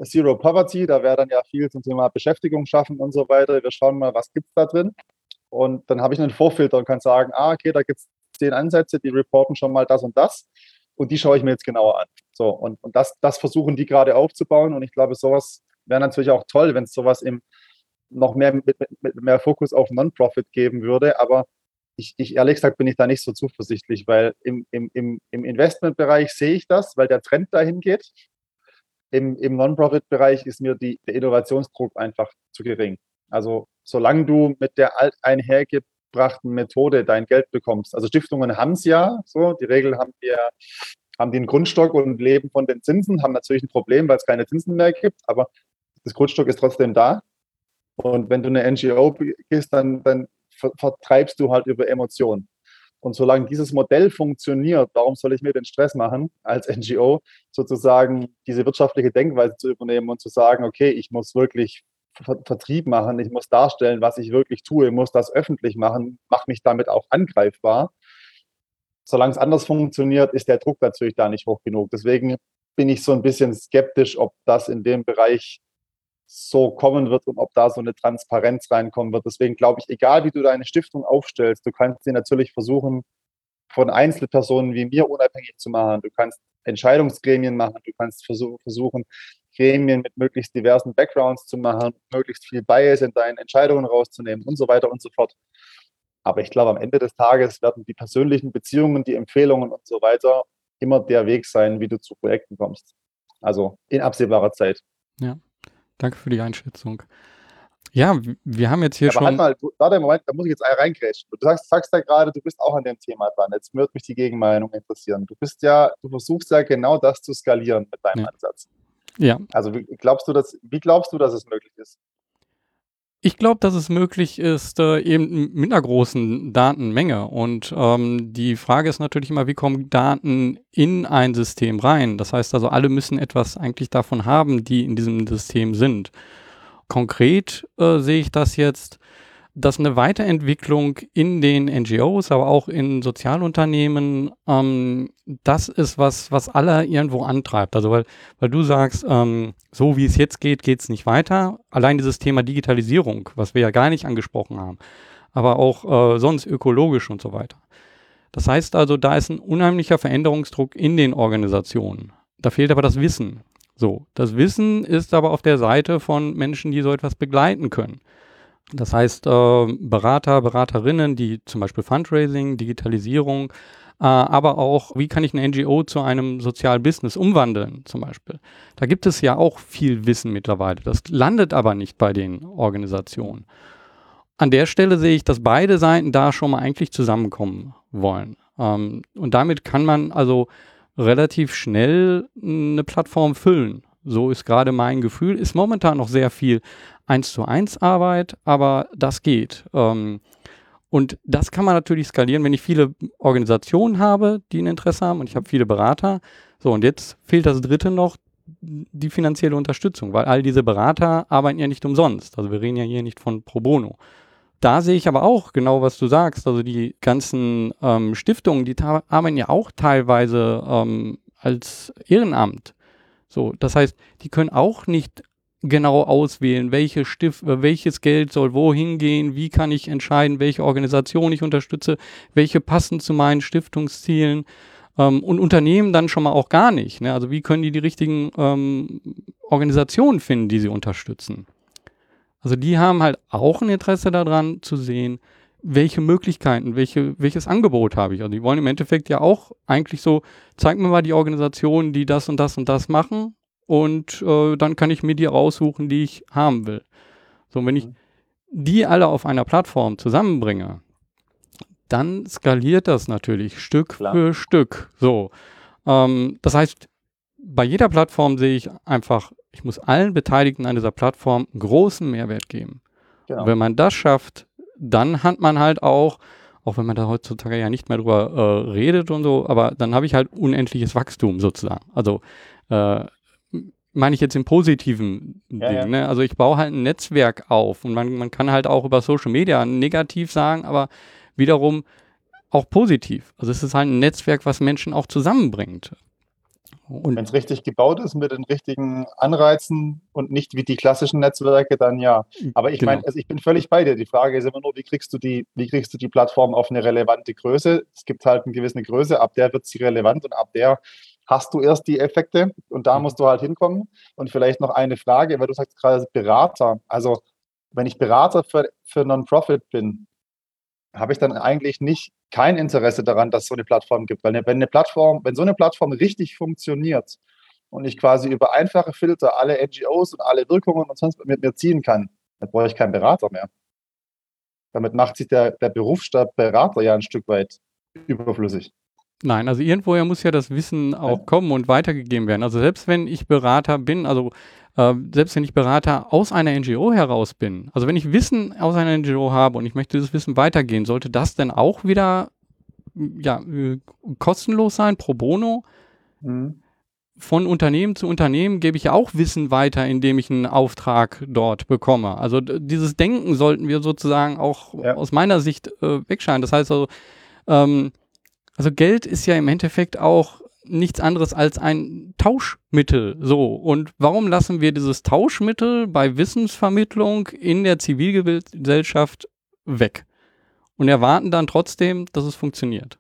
Zero Poverty, da wäre dann ja viel zum Thema Beschäftigung schaffen und so weiter. Wir schauen mal, was gibt es da drin. Und dann habe ich einen Vorfilter und kann sagen, ah, okay, da gibt es zehn Ansätze, die reporten schon mal das und das. Und die schaue ich mir jetzt genauer an. So, und, und das, das versuchen die gerade aufzubauen. Und ich glaube, sowas wäre natürlich auch toll, wenn es sowas im noch mehr mit, mit, mehr Fokus auf Non-Profit geben würde. Aber ich, ich, ehrlich gesagt bin ich da nicht so zuversichtlich, weil im, im, im, im Investmentbereich sehe ich das, weil der Trend dahin geht. Im, im Non-Profit-Bereich ist mir die, der Innovationsdruck einfach zu gering. Also solange du mit der alt einhergebrachten Methode dein Geld bekommst, also Stiftungen haben es ja, so die Regel haben wir haben einen Grundstock und leben von den Zinsen, haben natürlich ein Problem, weil es keine Zinsen mehr gibt, aber das Grundstock ist trotzdem da. Und wenn du eine NGO bist, dann, dann vertreibst du halt über Emotionen. Und solange dieses Modell funktioniert, warum soll ich mir den Stress machen, als NGO sozusagen diese wirtschaftliche Denkweise zu übernehmen und zu sagen, okay, ich muss wirklich Vertrieb machen, ich muss darstellen, was ich wirklich tue, muss das öffentlich machen, mache mich damit auch angreifbar. Solange es anders funktioniert, ist der Druck natürlich da nicht hoch genug. Deswegen bin ich so ein bisschen skeptisch, ob das in dem Bereich so kommen wird und ob da so eine Transparenz reinkommen wird. Deswegen glaube ich, egal wie du deine Stiftung aufstellst, du kannst sie natürlich versuchen, von Einzelpersonen wie mir unabhängig zu machen. Du kannst Entscheidungsgremien machen, du kannst versuchen, Gremien mit möglichst diversen Backgrounds zu machen, möglichst viel Bias in deinen Entscheidungen rauszunehmen und so weiter und so fort. Aber ich glaube, am Ende des Tages werden die persönlichen Beziehungen, die Empfehlungen und so weiter immer der Weg sein, wie du zu Projekten kommst. Also in absehbarer Zeit. Ja. Danke für die Einschätzung. Ja, wir haben jetzt hier Aber schon. Halt mal, warte, Moment, da muss ich jetzt reingrätschen. Du sagst, sagst ja gerade, du bist auch an dem Thema dran. Jetzt würde mich die Gegenmeinung interessieren. Du bist ja, du versuchst ja genau das zu skalieren mit deinem ja. Ansatz. Ja. Also wie glaubst du, dass, wie glaubst du, dass es möglich ist? Ich glaube, dass es möglich ist, äh, eben mit einer großen Datenmenge. Und ähm, die Frage ist natürlich immer, wie kommen Daten in ein System rein? Das heißt also, alle müssen etwas eigentlich davon haben, die in diesem System sind. Konkret äh, sehe ich das jetzt dass eine Weiterentwicklung in den NGOs, aber auch in Sozialunternehmen, ähm, das ist was, was alle irgendwo antreibt. Also weil, weil du sagst, ähm, so wie es jetzt geht, geht es nicht weiter. Allein dieses Thema Digitalisierung, was wir ja gar nicht angesprochen haben, aber auch äh, sonst ökologisch und so weiter. Das heißt also, da ist ein unheimlicher Veränderungsdruck in den Organisationen. Da fehlt aber das Wissen. So, das Wissen ist aber auf der Seite von Menschen, die so etwas begleiten können. Das heißt, äh, Berater, Beraterinnen, die zum Beispiel Fundraising, Digitalisierung, äh, aber auch, wie kann ich ein NGO zu einem Sozialbusiness umwandeln, zum Beispiel. Da gibt es ja auch viel Wissen mittlerweile. Das landet aber nicht bei den Organisationen. An der Stelle sehe ich, dass beide Seiten da schon mal eigentlich zusammenkommen wollen. Ähm, und damit kann man also relativ schnell eine Plattform füllen. So ist gerade mein Gefühl. Ist momentan noch sehr viel 1 zu 1 Arbeit, aber das geht. Ähm, und das kann man natürlich skalieren, wenn ich viele Organisationen habe, die ein Interesse haben und ich habe viele Berater. So, und jetzt fehlt das dritte noch, die finanzielle Unterstützung, weil all diese Berater arbeiten ja nicht umsonst. Also wir reden ja hier nicht von Pro Bono. Da sehe ich aber auch genau, was du sagst. Also die ganzen ähm, Stiftungen, die arbeiten ja auch teilweise ähm, als Ehrenamt. So, das heißt, die können auch nicht genau auswählen, welche Stift, äh, welches Geld soll wohin gehen, wie kann ich entscheiden, welche Organisation ich unterstütze, welche passen zu meinen Stiftungszielen. Ähm, und Unternehmen dann schon mal auch gar nicht. Ne? Also wie können die die richtigen ähm, Organisationen finden, die sie unterstützen? Also die haben halt auch ein Interesse daran zu sehen, welche Möglichkeiten, welche, welches Angebot habe ich. Also die wollen im Endeffekt ja auch eigentlich so, zeig mir mal die Organisationen, die das und das und das machen und äh, dann kann ich mir die raussuchen, die ich haben will. So, und wenn ich mhm. die alle auf einer Plattform zusammenbringe, dann skaliert das natürlich Stück Klar. für Stück. So, ähm, das heißt, bei jeder Plattform sehe ich einfach, ich muss allen Beteiligten an dieser Plattform großen Mehrwert geben. Genau. wenn man das schafft, dann hat man halt auch, auch wenn man da heutzutage ja nicht mehr drüber äh, redet und so, aber dann habe ich halt unendliches Wachstum sozusagen. Also äh, meine ich jetzt im positiven ja, Ding. Ja. Ne? Also ich baue halt ein Netzwerk auf und man, man kann halt auch über Social Media negativ sagen, aber wiederum auch positiv. Also es ist halt ein Netzwerk, was Menschen auch zusammenbringt. Wenn es richtig gebaut ist mit den richtigen Anreizen und nicht wie die klassischen Netzwerke, dann ja. Aber ich genau. meine, also ich bin völlig bei dir. Die Frage ist immer nur, wie kriegst du die, wie kriegst du die Plattform auf eine relevante Größe? Es gibt halt eine gewisse Größe, ab der wird sie relevant und ab der hast du erst die Effekte und da mhm. musst du halt hinkommen. Und vielleicht noch eine Frage, weil du sagst gerade Berater. Also wenn ich Berater für, für Non-Profit bin, habe ich dann eigentlich nicht kein Interesse daran, dass es so eine Plattform gibt. Weil wenn eine Plattform, wenn so eine Plattform richtig funktioniert und ich quasi über einfache Filter alle NGOs und alle Wirkungen und sonst mit mir ziehen kann, dann brauche ich keinen Berater mehr. Damit macht sich der, der Berufsstab Berater ja ein Stück weit überflüssig. Nein, also irgendwoher muss ja das Wissen auch kommen und weitergegeben werden. Also selbst wenn ich Berater bin, also äh, selbst wenn ich Berater aus einer NGO heraus bin, also wenn ich Wissen aus einer NGO habe und ich möchte dieses Wissen weitergehen, sollte das denn auch wieder ja, äh, kostenlos sein, pro bono? Mhm. Von Unternehmen zu Unternehmen gebe ich ja auch Wissen weiter, indem ich einen Auftrag dort bekomme. Also dieses Denken sollten wir sozusagen auch ja. aus meiner Sicht äh, wegscheinen. Das heißt also, ähm, also Geld ist ja im Endeffekt auch nichts anderes als ein Tauschmittel. So. Und warum lassen wir dieses Tauschmittel bei Wissensvermittlung in der Zivilgesellschaft weg? Und erwarten dann trotzdem, dass es funktioniert.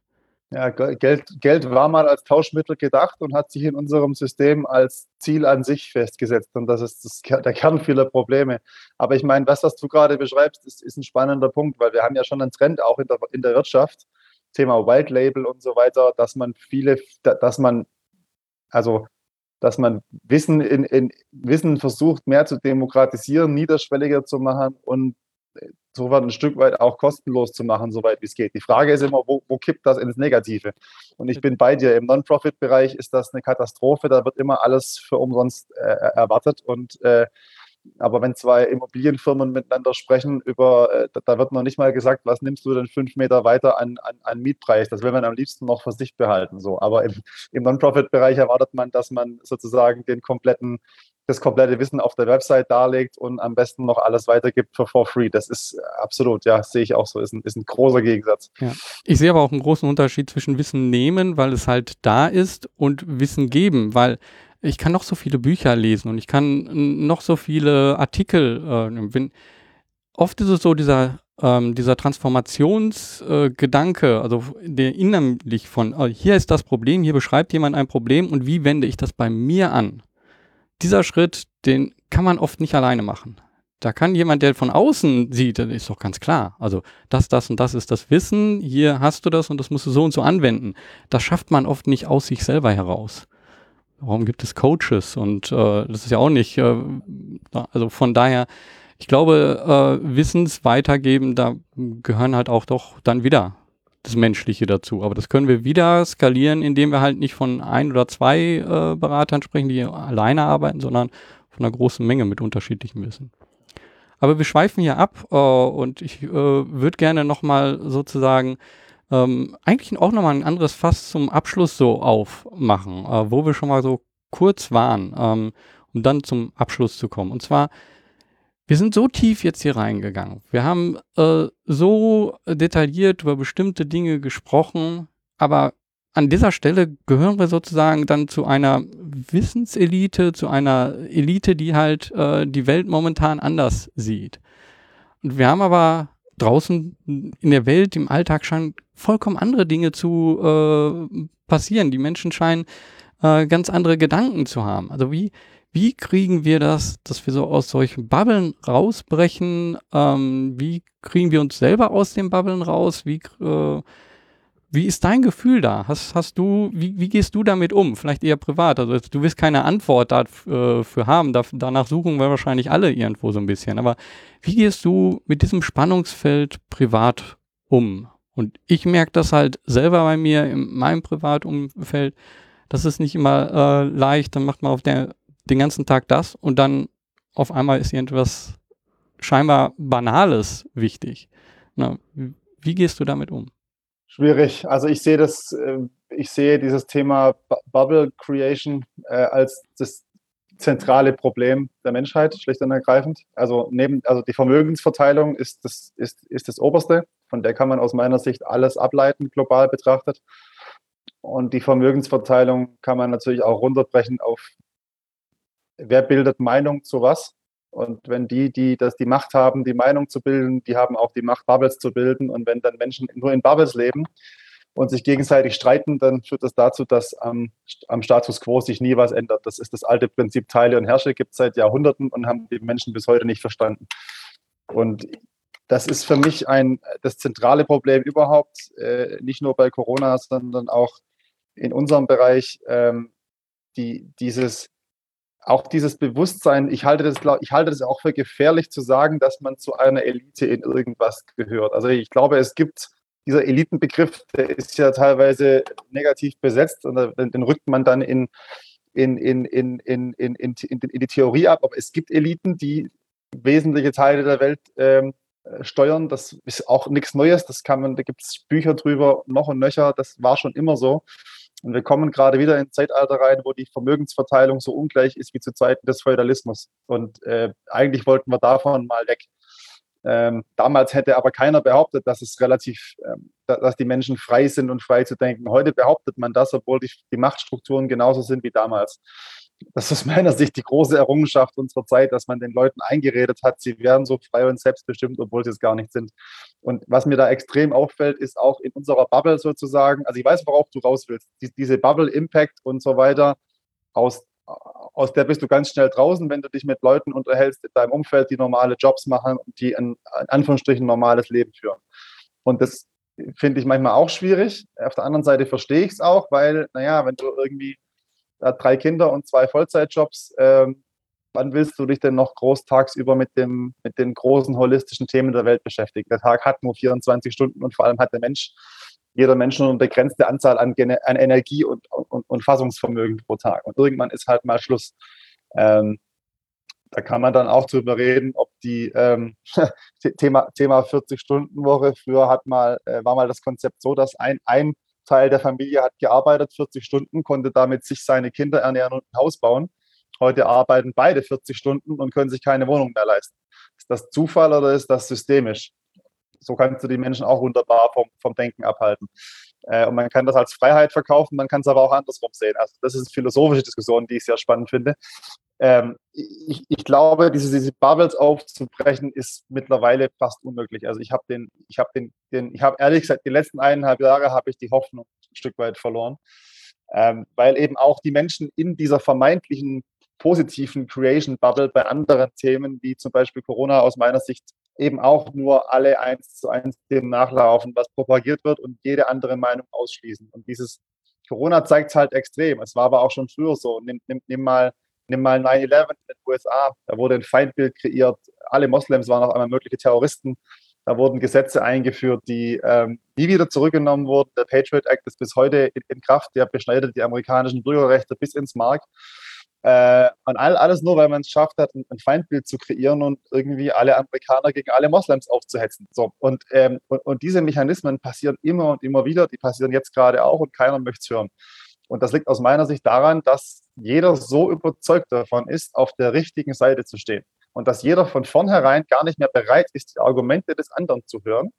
Ja, Geld, Geld war mal als Tauschmittel gedacht und hat sich in unserem System als Ziel an sich festgesetzt. Und das ist das, der Kern vieler Probleme. Aber ich meine, was, was du gerade beschreibst, ist, ist ein spannender Punkt, weil wir haben ja schon einen Trend auch in der, in der Wirtschaft, Thema White Label und so weiter, dass man viele, dass man, also dass man Wissen in, in Wissen versucht, mehr zu demokratisieren, niederschwelliger zu machen und so ein Stück weit auch kostenlos zu machen, soweit wie es geht. Die Frage ist immer, wo, wo kippt das ins Negative? Und ich bin bei dir. Im Non-Profit-Bereich ist das eine Katastrophe. Da wird immer alles für umsonst äh, erwartet. Und äh, aber wenn zwei Immobilienfirmen miteinander sprechen über, äh, da wird noch nicht mal gesagt, was nimmst du denn fünf Meter weiter an, an, an Mietpreis? Das will man am liebsten noch für sich behalten. So. Aber im, im Non-Profit-Bereich erwartet man, dass man sozusagen den kompletten, das komplette Wissen auf der Website darlegt und am besten noch alles weitergibt für for free. Das ist absolut, ja, sehe ich auch so, ist ein, ist ein großer Gegensatz. Ja. Ich sehe aber auch einen großen Unterschied zwischen Wissen nehmen, weil es halt da ist, und Wissen geben, weil ich kann noch so viele Bücher lesen und ich kann noch so viele Artikel. Äh, wenn, oft ist es so dieser ähm, dieser Transformationsgedanke, äh, also der innerlich von oh, hier ist das Problem, hier beschreibt jemand ein Problem und wie wende ich das bei mir an. Dieser Schritt, den kann man oft nicht alleine machen. Da kann jemand, der von außen sieht, das ist doch ganz klar. Also das, das und das ist das Wissen, hier hast du das und das musst du so und so anwenden. Das schafft man oft nicht aus sich selber heraus. Warum gibt es Coaches? Und äh, das ist ja auch nicht, äh, also von daher, ich glaube, äh, Wissens weitergeben, da gehören halt auch doch dann wieder das Menschliche dazu. Aber das können wir wieder skalieren, indem wir halt nicht von ein oder zwei äh, Beratern sprechen, die alleine arbeiten, sondern von einer großen Menge mit unterschiedlichem Wissen. Aber wir schweifen hier ab äh, und ich äh, würde gerne nochmal sozusagen ähm, eigentlich auch nochmal ein anderes Fass zum Abschluss so aufmachen, äh, wo wir schon mal so kurz waren, ähm, um dann zum Abschluss zu kommen. Und zwar, wir sind so tief jetzt hier reingegangen. Wir haben äh, so detailliert über bestimmte Dinge gesprochen, aber an dieser Stelle gehören wir sozusagen dann zu einer Wissenselite, zu einer Elite, die halt äh, die Welt momentan anders sieht. Und wir haben aber draußen in der Welt, im Alltag scheinen vollkommen andere Dinge zu äh, passieren. Die Menschen scheinen äh, ganz andere Gedanken zu haben. Also wie, wie kriegen wir das, dass wir so aus solchen Bubblen rausbrechen? Ähm, wie kriegen wir uns selber aus den Bubblen raus? Wie, äh, wie ist dein Gefühl da? Hast, hast du, wie, wie gehst du damit um? Vielleicht eher privat. Also du wirst keine Antwort dafür äh, haben. Da, danach suchen wir wahrscheinlich alle irgendwo so ein bisschen. Aber wie gehst du mit diesem Spannungsfeld privat um? Und ich merke das halt selber bei mir in meinem Privatumfeld. Das ist nicht immer äh, leicht. Dann macht man auf der, den ganzen Tag das und dann auf einmal ist irgendwas scheinbar Banales wichtig. Na, wie gehst du damit um? Schwierig. Also ich sehe das, äh, ich sehe dieses Thema Bubble Creation äh, als das zentrale Problem der Menschheit, schlicht und ergreifend. Also neben, also die Vermögensverteilung ist das, ist, ist das Oberste. Von der kann man aus meiner Sicht alles ableiten, global betrachtet. Und die Vermögensverteilung kann man natürlich auch runterbrechen auf, wer bildet Meinung zu was. Und wenn die, die das die Macht haben, die Meinung zu bilden, die haben auch die Macht, Bubbles zu bilden. Und wenn dann Menschen nur in Bubbles leben und sich gegenseitig streiten, dann führt das dazu, dass am, am Status quo sich nie was ändert. Das ist das alte Prinzip Teile und Herrsche, gibt es seit Jahrhunderten und haben die Menschen bis heute nicht verstanden. Und das ist für mich ein, das zentrale Problem überhaupt, äh, nicht nur bei Corona, sondern auch in unserem Bereich, ähm, die, dieses auch dieses Bewusstsein, ich halte, das, ich halte das auch für gefährlich zu sagen, dass man zu einer Elite in irgendwas gehört. Also ich glaube, es gibt dieser Elitenbegriff, der ist ja teilweise negativ besetzt und den rückt man dann in, in, in, in, in, in, in, in die Theorie ab. Aber es gibt Eliten, die wesentliche Teile der Welt ähm, steuern. Das ist auch nichts Neues. Das kann man, da gibt es Bücher drüber, noch und nöcher. Das war schon immer so. Und wir kommen gerade wieder in ein Zeitalter rein, wo die Vermögensverteilung so ungleich ist wie zu Zeiten des Feudalismus. Und äh, eigentlich wollten wir davon mal weg. Ähm, damals hätte aber keiner behauptet, dass es relativ, ähm, dass die Menschen frei sind und frei zu denken. Heute behauptet man das, obwohl die, die Machtstrukturen genauso sind wie damals das ist meiner Sicht die große Errungenschaft unserer Zeit, dass man den Leuten eingeredet hat, sie wären so frei und selbstbestimmt, obwohl sie es gar nicht sind. Und was mir da extrem auffällt, ist auch in unserer Bubble sozusagen, also ich weiß, worauf du raus willst, die, diese Bubble Impact und so weiter, aus, aus der bist du ganz schnell draußen, wenn du dich mit Leuten unterhältst in deinem Umfeld, die normale Jobs machen und die in, in Anführungsstrichen normales Leben führen. Und das finde ich manchmal auch schwierig. Auf der anderen Seite verstehe ich es auch, weil, naja, wenn du irgendwie hat drei Kinder und zwei Vollzeitjobs. Ähm, wann willst du dich denn noch groß tagsüber mit, dem, mit den großen holistischen Themen der Welt beschäftigen? Der Tag hat nur 24 Stunden und vor allem hat der Mensch, jeder Mensch nur eine begrenzte Anzahl an, an Energie und, und, und, Fassungsvermögen pro Tag. Und irgendwann ist halt mal Schluss. Ähm, da kann man dann auch drüber reden, ob die ähm, Thema, Thema 40-Stunden-Woche, früher hat mal, äh, war mal das Konzept so, dass ein, ein Teil der Familie hat gearbeitet, 40 Stunden, konnte damit sich seine Kinder ernähren und ein Haus bauen. Heute arbeiten beide 40 Stunden und können sich keine Wohnung mehr leisten. Ist das Zufall oder ist das systemisch? So kannst du die Menschen auch wunderbar vom, vom Denken abhalten. Äh, und man kann das als Freiheit verkaufen, man kann es aber auch andersrum sehen. Also das ist eine philosophische Diskussion, die ich sehr spannend finde. Ähm, ich, ich, glaube, diese, diese Bubbles aufzubrechen, ist mittlerweile fast unmöglich. Also ich habe den, ich habe den, den, ich habe ehrlich gesagt, die letzten eineinhalb Jahre habe ich die Hoffnung ein Stück weit verloren. Ähm, weil eben auch die Menschen in dieser vermeintlichen positiven Creation Bubble bei anderen Themen, wie zum Beispiel Corona aus meiner Sicht, eben auch nur alle eins zu eins dem nachlaufen, was propagiert wird und jede andere Meinung ausschließen. Und dieses Corona zeigt es halt extrem. Es war aber auch schon früher so. Nimm, nimm, nimm mal Nimm mal 9-11 in den USA, da wurde ein Feindbild kreiert. Alle Moslems waren auf einmal mögliche Terroristen. Da wurden Gesetze eingeführt, die ähm, nie wieder zurückgenommen wurden. Der Patriot Act ist bis heute in, in Kraft. Der beschneidet die amerikanischen Bürgerrechte bis ins Mark. Äh, und all, alles nur, weil man es schafft hat, ein, ein, Feindbild zu kreieren und irgendwie alle Amerikaner gegen alle Moslems aufzuhetzen. So, und, ähm, und, und diese Mechanismen passieren immer und immer wieder. Die passieren jetzt gerade auch und keiner möchte es hören. Und das liegt aus meiner Sicht daran, dass jeder so überzeugt davon ist, auf der richtigen Seite zu stehen. Und dass jeder von vornherein gar nicht mehr bereit ist, die Argumente des anderen zu hören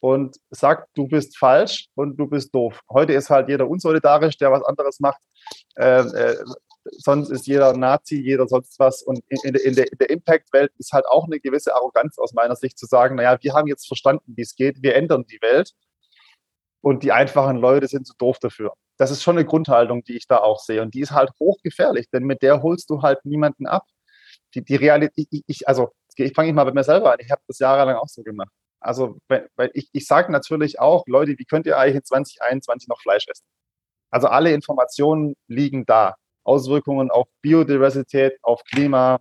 und sagt, du bist falsch und du bist doof. Heute ist halt jeder unsolidarisch, der was anderes macht. Äh, äh, sonst ist jeder Nazi, jeder sonst was. Und in, in, der, der Impact-Welt ist halt auch eine gewisse Arroganz aus meiner Sicht zu sagen, naja, wir haben jetzt verstanden, wie es geht, wir ändern die Welt und die einfachen Leute sind zu doof dafür. Das ist schon eine Grundhaltung, die ich da auch sehe. Und die ist halt hochgefährlich, denn mit der holst du halt niemanden ab. Die, die Realität, ich, ich, also ich fange mal bei mir selber an, ich habe das jahrelang auch so gemacht. Also, weil ich, ich sage natürlich auch, Leute, wie könnt ihr eigentlich in 2021 noch Fleisch essen? Also alle Informationen liegen da. Auswirkungen auf Biodiversität, auf Klima,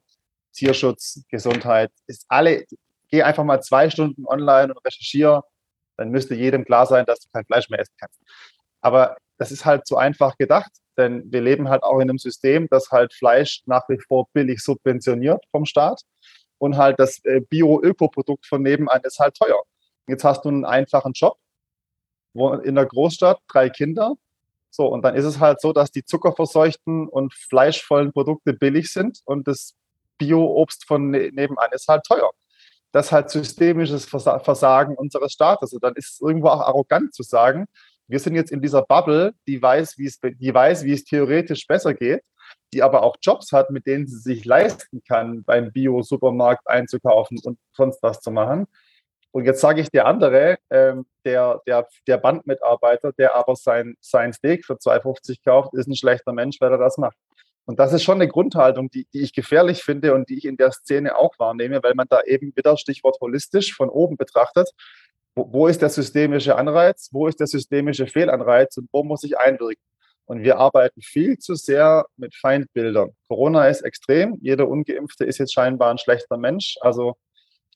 Tierschutz, Gesundheit, ist alle, geh einfach mal zwei Stunden online und recherchiere, dann müsste jedem klar sein, dass du kein Fleisch mehr essen kannst. Aber das ist halt zu einfach gedacht, denn wir leben halt auch in einem System, das halt Fleisch nach wie vor billig subventioniert vom Staat und halt das äh, Bio-Ökoprodukt von nebenan ist halt teuer. Jetzt hast du einen einfachen Job, in der Großstadt drei Kinder, so, und dann ist es halt so, dass die zuckerverseuchten und fleischvollen Produkte billig sind und das Bio-Obst von ne-, nebenan ist halt teuer. Das halt systemisches Versagen unseres Staates. Und dann ist es irgendwo auch arrogant zu sagen, wir sind jetzt in dieser Bubble, die weiß, wie es, die weiß, wie es theoretisch besser geht, die aber auch Jobs hat, mit denen sie sich leisten kann, beim Bio-Supermarkt einzukaufen und sonst was zu machen. Und jetzt sage ich der andere, ähm, der, der, der Bandmitarbeiter, der aber sein, sein Steak für 2,50 kauft, ist ein schlechter Mensch, weil er das macht. Und das ist schon eine Grundhaltung, die, die ich gefährlich finde und die ich in der Szene auch wahrnehme, weil man da eben wieder Stichwort holistisch von oben betrachtet. Wo, wo ist der systemische Anreiz? Wo ist der systemische Fehlanreiz? Und wo muss ich einwirken? Und wir arbeiten viel zu sehr mit Feindbildern. Corona ist extrem. Jeder Ungeimpfte ist jetzt scheinbar ein schlechter Mensch. Also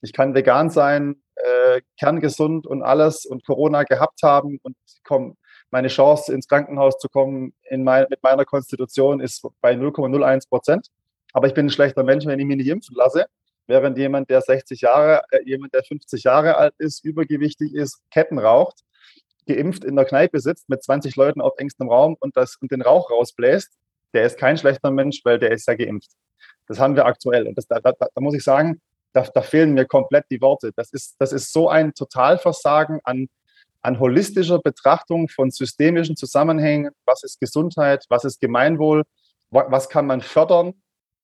ich kann vegan sein, äh, kerngesund und alles und Corona gehabt haben und komm, meine Chance ins Krankenhaus zu kommen mein, mit meiner Konstitution ist bei 0,01 Prozent. Aber ich bin ein schlechter Mensch, wenn ich mich nicht impfen lasse. Während jemand, der 60 Jahre, äh, jemand, der 50 Jahre alt ist, übergewichtig ist, Ketten raucht, geimpft in der Kneipe sitzt mit 20 Leuten auf engstem Raum und, das, und den Rauch rausbläst, der ist kein schlechter Mensch, weil der ist ja geimpft. Das haben wir aktuell. Und das, da, da, da muss ich sagen, da, da fehlen mir komplett die Worte. Das ist, das ist so ein Totalversagen an, an holistischer Betrachtung von systemischen Zusammenhängen. Was ist Gesundheit? Was ist Gemeinwohl? Was kann man fördern?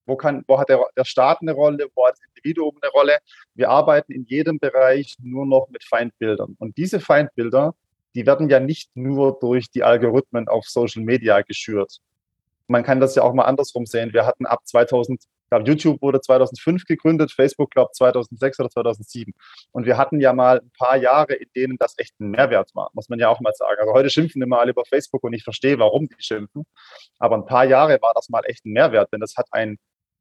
Wo, kann, wo hat der, der Staat eine Rolle? Wo hat das Individuum eine Rolle? Wir arbeiten in jedem Bereich nur noch mit Feindbildern. Und diese Feindbilder, die werden ja nicht nur durch die Algorithmen auf Social Media geschürt. Man kann das ja auch mal andersrum sehen. Wir hatten ab 2000 ich glaube, YouTube wurde 2005 gegründet, Facebook, glaube ich, 2006 oder 2007. Und wir hatten ja mal ein paar Jahre, in denen das echt ein Mehrwert war, muss man ja auch mal sagen. Also heute schimpfen immer alle über Facebook und ich verstehe, warum die schimpfen. Aber ein paar Jahre war das mal echt ein Mehrwert, denn das hat ein,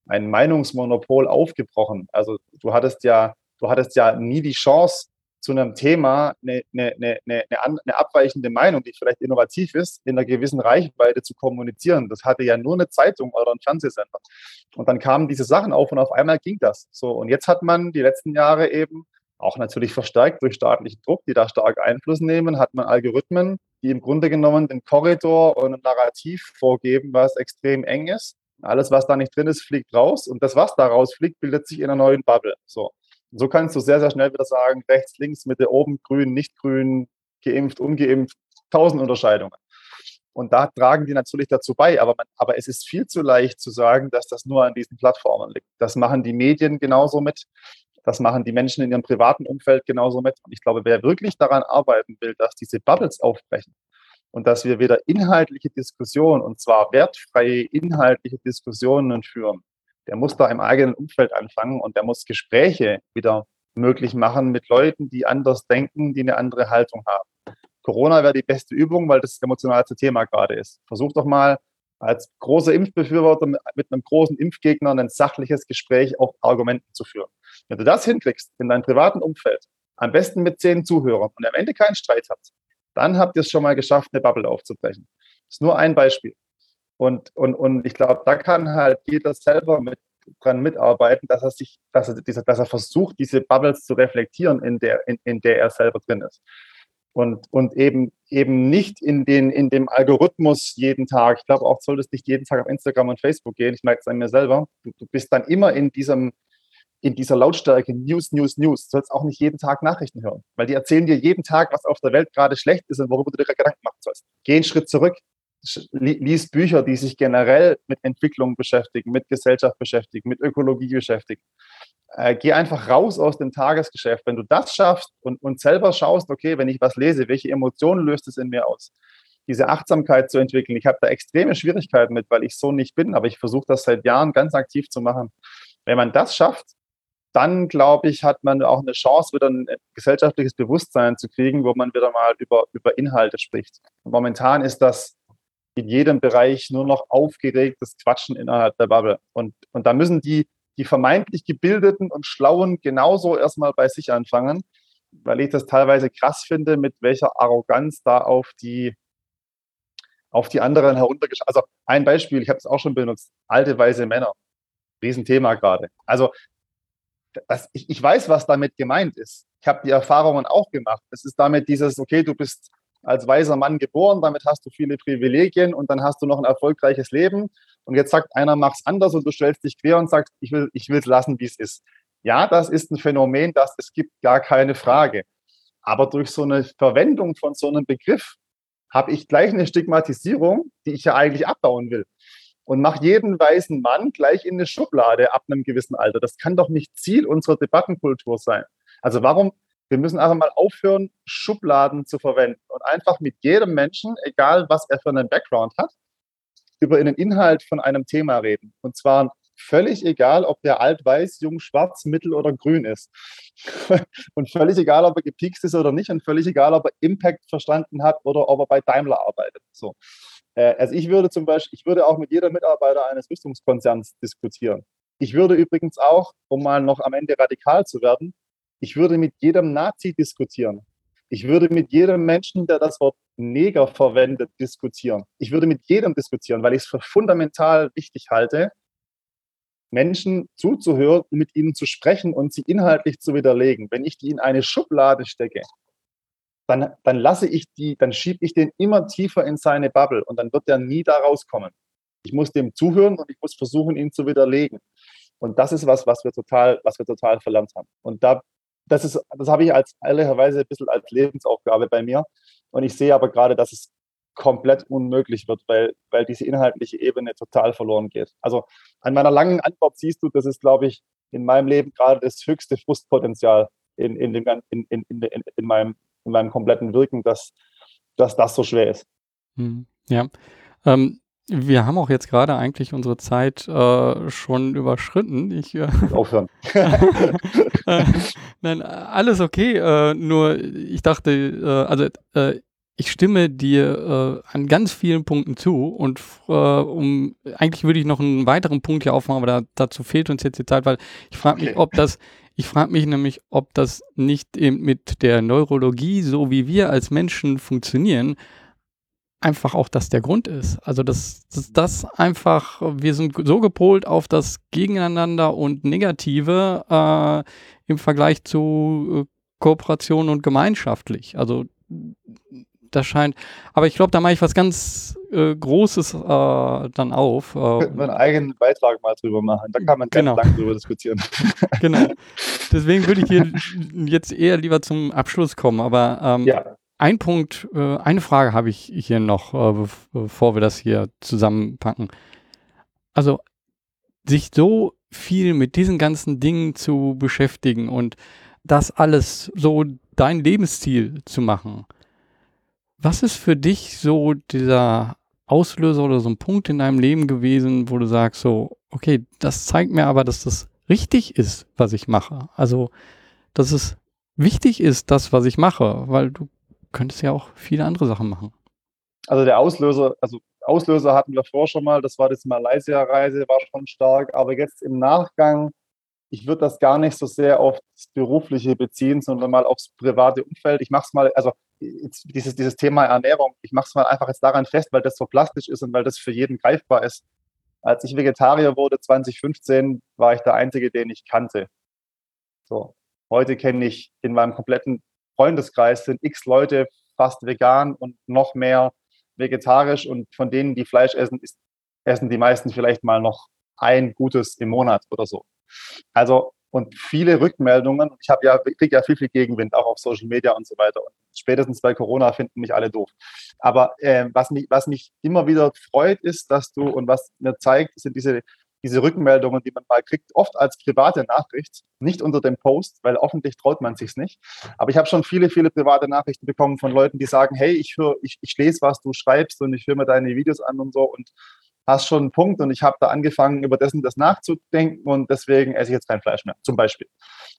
ein Meinungsmonopol aufgebrochen. Also du hattest ja, du hattest ja nie die Chance, zu einem Thema eine, eine, eine, eine, abweichende Meinung, die vielleicht innovativ ist, in einer gewissen Reichweite zu kommunizieren. Das hatte ja nur eine Zeitung oder ein Fernsehsender. Und dann kamen diese Sachen auf und auf einmal ging das. So, und jetzt hat man die letzten Jahre eben auch natürlich verstärkt durch staatlichen Druck, die da stark Einfluss nehmen, hat man Algorithmen, die im Grunde genommen den Korridor und ein Narrativ vorgeben, was extrem eng ist. Alles, was da nicht drin ist, fliegt raus. Und das, was da rausfliegt, bildet sich in einer neuen Bubble. So so kannst du sehr, sehr schnell wieder sagen, rechts, links, Mitte, oben, grün, nicht grün, geimpft, ungeimpft, tausend Unterscheidungen. Und da tragen die natürlich dazu bei, aber, man, aber es ist viel zu leicht zu sagen, dass das nur an diesen Plattformen liegt. Das machen die Medien genauso mit, das machen die Menschen in ihrem privaten Umfeld genauso mit. Und ich glaube, wer wirklich daran arbeiten will, dass diese Bubbles aufbrechen und dass wir wieder inhaltliche Diskussionen, und zwar wertfreie inhaltliche Diskussionen führen, der muss da im eigenen Umfeld anfangen und der muss Gespräche wieder möglich machen mit Leuten, die anders denken, die eine andere Haltung haben. Corona wäre die beste Übung, weil das emotionalste Thema gerade ist. Versuch doch mal als großer Impfbefürworter mit einem großen Impfgegner ein sachliches Gespräch auf Argumenten zu führen. Wenn du das hinkriegst in deinem privaten Umfeld, am besten mit zehn Zuhörern und am Ende keinen Streit habt, dann habt ihr es schon mal geschafft, eine Bubble aufzubrechen. Das ist nur ein Beispiel. Und, und, und ich glaube, da kann halt jeder selber mit dran mitarbeiten, dass er sich, dass er, diese, dass er versucht, diese Bubbles zu reflektieren, in der, in, in der er selber drin ist. Und, und eben, eben nicht in, den, in dem Algorithmus jeden Tag. Ich glaube auch, solltest nicht jeden Tag auf Instagram und Facebook gehen. Ich merke es an mir selber. Du, du bist dann immer in diesem, in dieser Lautstärke News, News, News. Du sollst auch nicht jeden Tag Nachrichten hören, weil die erzählen dir jeden Tag, was auf der Welt gerade schlecht ist und worüber du dir Gedanken machen sollst. Geh einen Schritt zurück, lies Bücher, die sich generell mit Entwicklung beschäftigen, mit Gesellschaft beschäftigen, mit Ökologie beschäftigen. Äh, geh einfach raus aus dem Tagesgeschäft. Wenn du das schaffst und, und selber schaust, okay, wenn ich was lese, welche Emotionen löst es in mir aus? Diese Achtsamkeit zu entwickeln. Ich habe da extreme Schwierigkeiten mit, weil ich so nicht bin, aber ich versuche das seit Jahren ganz aktiv zu machen. Wenn man das schafft, dann glaube ich, hat man auch eine Chance, wieder ein gesellschaftliches Bewusstsein zu kriegen, wo man wieder mal über, über Inhalte spricht. momentan ist das in jedem Bereich nur noch aufgeregtes Quatschen innerhalb der Bubble. Und, und da müssen die, die vermeintlich Gebildeten und Schlauen genauso erstmal bei sich anfangen, weil ich das teilweise krass finde, mit welcher Arroganz da auf die, auf die anderen heruntergeschaut. Also ein Beispiel, ich habe es auch schon benutzt, alte weise Männer. Riesenthema gerade. Also das, ich, ich weiß, was damit gemeint ist. Ich habe die Erfahrungen auch gemacht. Es ist damit dieses, okay, du bist als weiser Mann geboren, damit hast du viele Privilegien und dann hast du noch ein erfolgreiches Leben. Und jetzt sagt einer, mach's anders und du stellst dich quer und sagst, ich will, ich will es lassen, wie es ist. Ja, das ist ein Phänomen, das es gibt, gar keine Frage. Aber durch so eine Verwendung von so einem Begriff habe ich gleich eine Stigmatisierung, die ich ja eigentlich abbauen will. Und mach jeden weißen Mann gleich in eine Schublade ab einem gewissen Alter. Das kann doch nicht Ziel unserer Debattenkultur sein. Also warum wir müssen einfach mal aufhören, Schubladen zu verwenden und einfach mit jedem Menschen, egal was er für einen Background hat, über den Inhalt von einem Thema reden. Und zwar völlig egal, ob der alt, weiß, jung, schwarz, mittel oder grün ist. und völlig egal, ob er gepikst ist oder nicht. Und völlig egal, ob er Impact verstanden hat oder ob er bei Daimler arbeitet. So. Äh, also ich würde zum Beispiel, ich würde auch mit jeder Mitarbeiter eines Rüstungskonzerns diskutieren. Ich würde übrigens auch, um mal noch am Ende radikal zu werden, ich würde mit jedem Nazi diskutieren. Ich würde mit jedem Menschen, der das Wort Neger verwendet, diskutieren. Ich würde mit jedem diskutieren, weil ich es für fundamental wichtig halte, Menschen zuzuhören und mit ihnen zu sprechen und sie inhaltlich zu widerlegen. Wenn ich die in eine Schublade stecke, dann, dann lasse ich die, dann schiebe ich den immer tiefer in seine Bubble und dann wird er nie da rauskommen. Ich muss dem zuhören und ich muss versuchen, ihn zu widerlegen. Und das ist was, was wir total, was wir total verlernt haben. Und da das ist, das habe ich als ehrlicherweise ein bisschen als Lebensaufgabe bei mir. Und ich sehe aber gerade, dass es komplett unmöglich wird, weil, weil diese inhaltliche Ebene total verloren geht. Also an meiner langen Antwort siehst du, das ist, glaube ich, in meinem Leben gerade das höchste Frustpotenzial in, in, dem, in, in, in, in, meinem, in meinem kompletten Wirken, dass, dass das so schwer ist. Hm, ja. Ähm, wir haben auch jetzt gerade eigentlich unsere Zeit äh, schon überschritten. Ich äh, aufhören. äh, nein, alles okay. Äh, nur ich dachte, äh, also äh, ich stimme dir an ganz vielen Punkten zu und um eigentlich würde ich noch einen weiteren Punkt hier aufmachen, aber da, dazu fehlt uns jetzt die Zeit, weil ich frage mich, okay. ob das ich frage mich nämlich, ob das nicht eben mit der Neurologie, so wie wir als Menschen funktionieren, einfach auch das der Grund ist. Also dass, dass das einfach, wir sind so gepolt auf das Gegeneinander und Negative äh, im Vergleich zu äh, Kooperation und gemeinschaftlich. Also das scheint, aber ich glaube, da mache ich was ganz äh, Großes äh, dann auf. Äh, Könnten wir einen eigenen Beitrag mal drüber machen. Da kann man genau. ganz lang drüber diskutieren. genau. Deswegen würde ich hier jetzt eher lieber zum Abschluss kommen. Aber ähm, ja. Ein Punkt, äh, eine Frage habe ich hier noch, äh, bevor wir das hier zusammenpacken. Also, sich so viel mit diesen ganzen Dingen zu beschäftigen und das alles so dein Lebensziel zu machen. Was ist für dich so dieser Auslöser oder so ein Punkt in deinem Leben gewesen, wo du sagst so, okay, das zeigt mir aber, dass das richtig ist, was ich mache. Also, dass es wichtig ist, das, was ich mache, weil du könntest ja auch viele andere Sachen machen. Also der Auslöser, also Auslöser hatten wir vorher schon mal, das war das Malaysia-Reise, war schon stark, aber jetzt im Nachgang, ich würde das gar nicht so sehr auf das Berufliche beziehen, sondern mal aufs private Umfeld. Ich mache es mal, also dieses, dieses Thema Ernährung, ich mache es mal einfach jetzt daran fest, weil das so plastisch ist und weil das für jeden greifbar ist. Als ich Vegetarier wurde 2015, war ich der Einzige, den ich kannte. So. Heute kenne ich in meinem kompletten Freundeskreis sind x Leute fast vegan und noch mehr vegetarisch und von denen, die Fleisch essen, ist, essen die meisten vielleicht mal noch ein gutes im Monat oder so. Also und viele Rückmeldungen. Ich habe ja, kriege ja viel, viel Gegenwind, auch auf Social Media und so weiter. Und spätestens bei Corona finden mich alle doof. Aber äh, was, mich, was mich immer wieder freut, ist, dass du und was mir zeigt, sind diese diese Rückmeldungen, die man mal kriegt, oft als private Nachricht, nicht unter dem Post, weil öffentlich traut man sich nicht. Aber ich habe schon viele, viele private Nachrichten bekommen von Leuten, die sagen, hey, ich höre, ich, ich lese, was du schreibst und ich höre mir deine Videos an und so und hast schon einen Punkt und ich habe da angefangen, über dessen das nachzudenken und deswegen esse ich jetzt kein Fleisch mehr, zum Beispiel.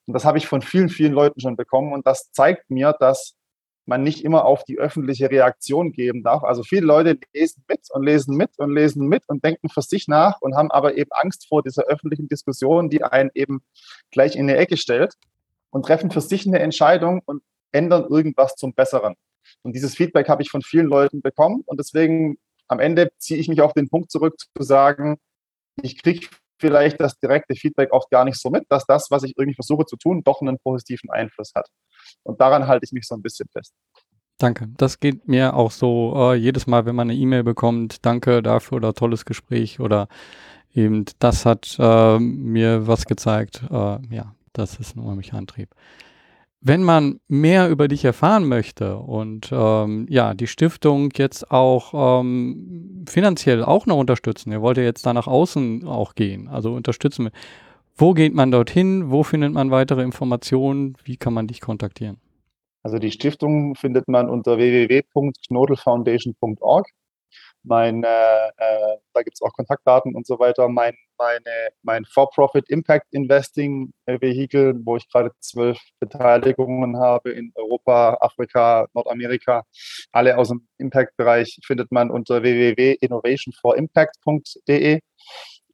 Und das habe ich von vielen, vielen Leuten schon bekommen und das zeigt mir, dass man nicht immer auf die öffentliche Reaktion geben darf. Also viele Leute lesen mit und lesen mit und lesen mit und denken für sich nach und haben aber eben Angst vor dieser öffentlichen Diskussion, die einen eben gleich in eine Ecke stellt und treffen für sich eine Entscheidung und ändern irgendwas zum Besseren. Und dieses Feedback habe ich von vielen Leuten bekommen und deswegen am Ende ziehe ich mich auf den Punkt zurück zu sagen, ich kriege vielleicht das direkte Feedback oft gar nicht so mit, dass das, was ich irgendwie versuche zu tun, doch einen positiven Einfluss hat. Und daran halte ich mich so ein bisschen fest. Danke. Das geht mir auch so äh, jedes Mal, wenn man eine E-Mail bekommt, danke dafür oder tolles Gespräch oder eben das hat äh, mir was gezeigt. Äh, ja, das ist ein unheimlicher Antrieb. Wenn man mehr über dich erfahren möchte und ähm, ja, die Stiftung jetzt auch ähm, finanziell auch noch unterstützen, ihr wollt ja jetzt da nach außen auch gehen, also unterstützen. Wo geht man dorthin? Wo findet man weitere Informationen? Wie kann man dich kontaktieren? Also die Stiftung findet man unter www.knodelfoundation.org. Mein, äh, äh, da gibt es auch Kontaktdaten und so weiter. Mein, meine, mein For-Profit Impact Investing Vehikel, wo ich gerade zwölf Beteiligungen habe in Europa, Afrika, Nordamerika, alle aus dem Impact-Bereich, findet man unter www.innovationforimpact.de.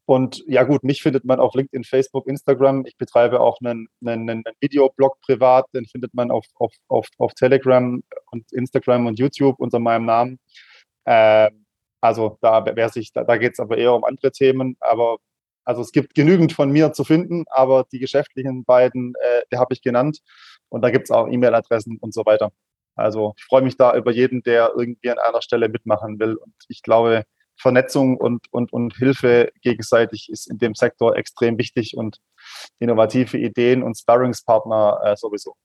Und ja gut, mich findet man auf LinkedIn, Facebook, Instagram. Ich betreibe auch einen, einen, einen Videoblog privat, den findet man auf, auf, auf, auf Telegram und Instagram und YouTube unter meinem Namen. Äh, also da, da, da geht es aber eher um andere Themen. Aber also es gibt genügend von mir zu finden, aber die geschäftlichen beiden, äh, die habe ich genannt. Und da gibt es auch E-Mail-Adressen und so weiter. Also ich freue mich da über jeden, der irgendwie an einer Stelle mitmachen will. Und ich glaube, Vernetzung und, und, und Hilfe gegenseitig ist in dem Sektor extrem wichtig und innovative Ideen und Sparringspartner äh, sowieso.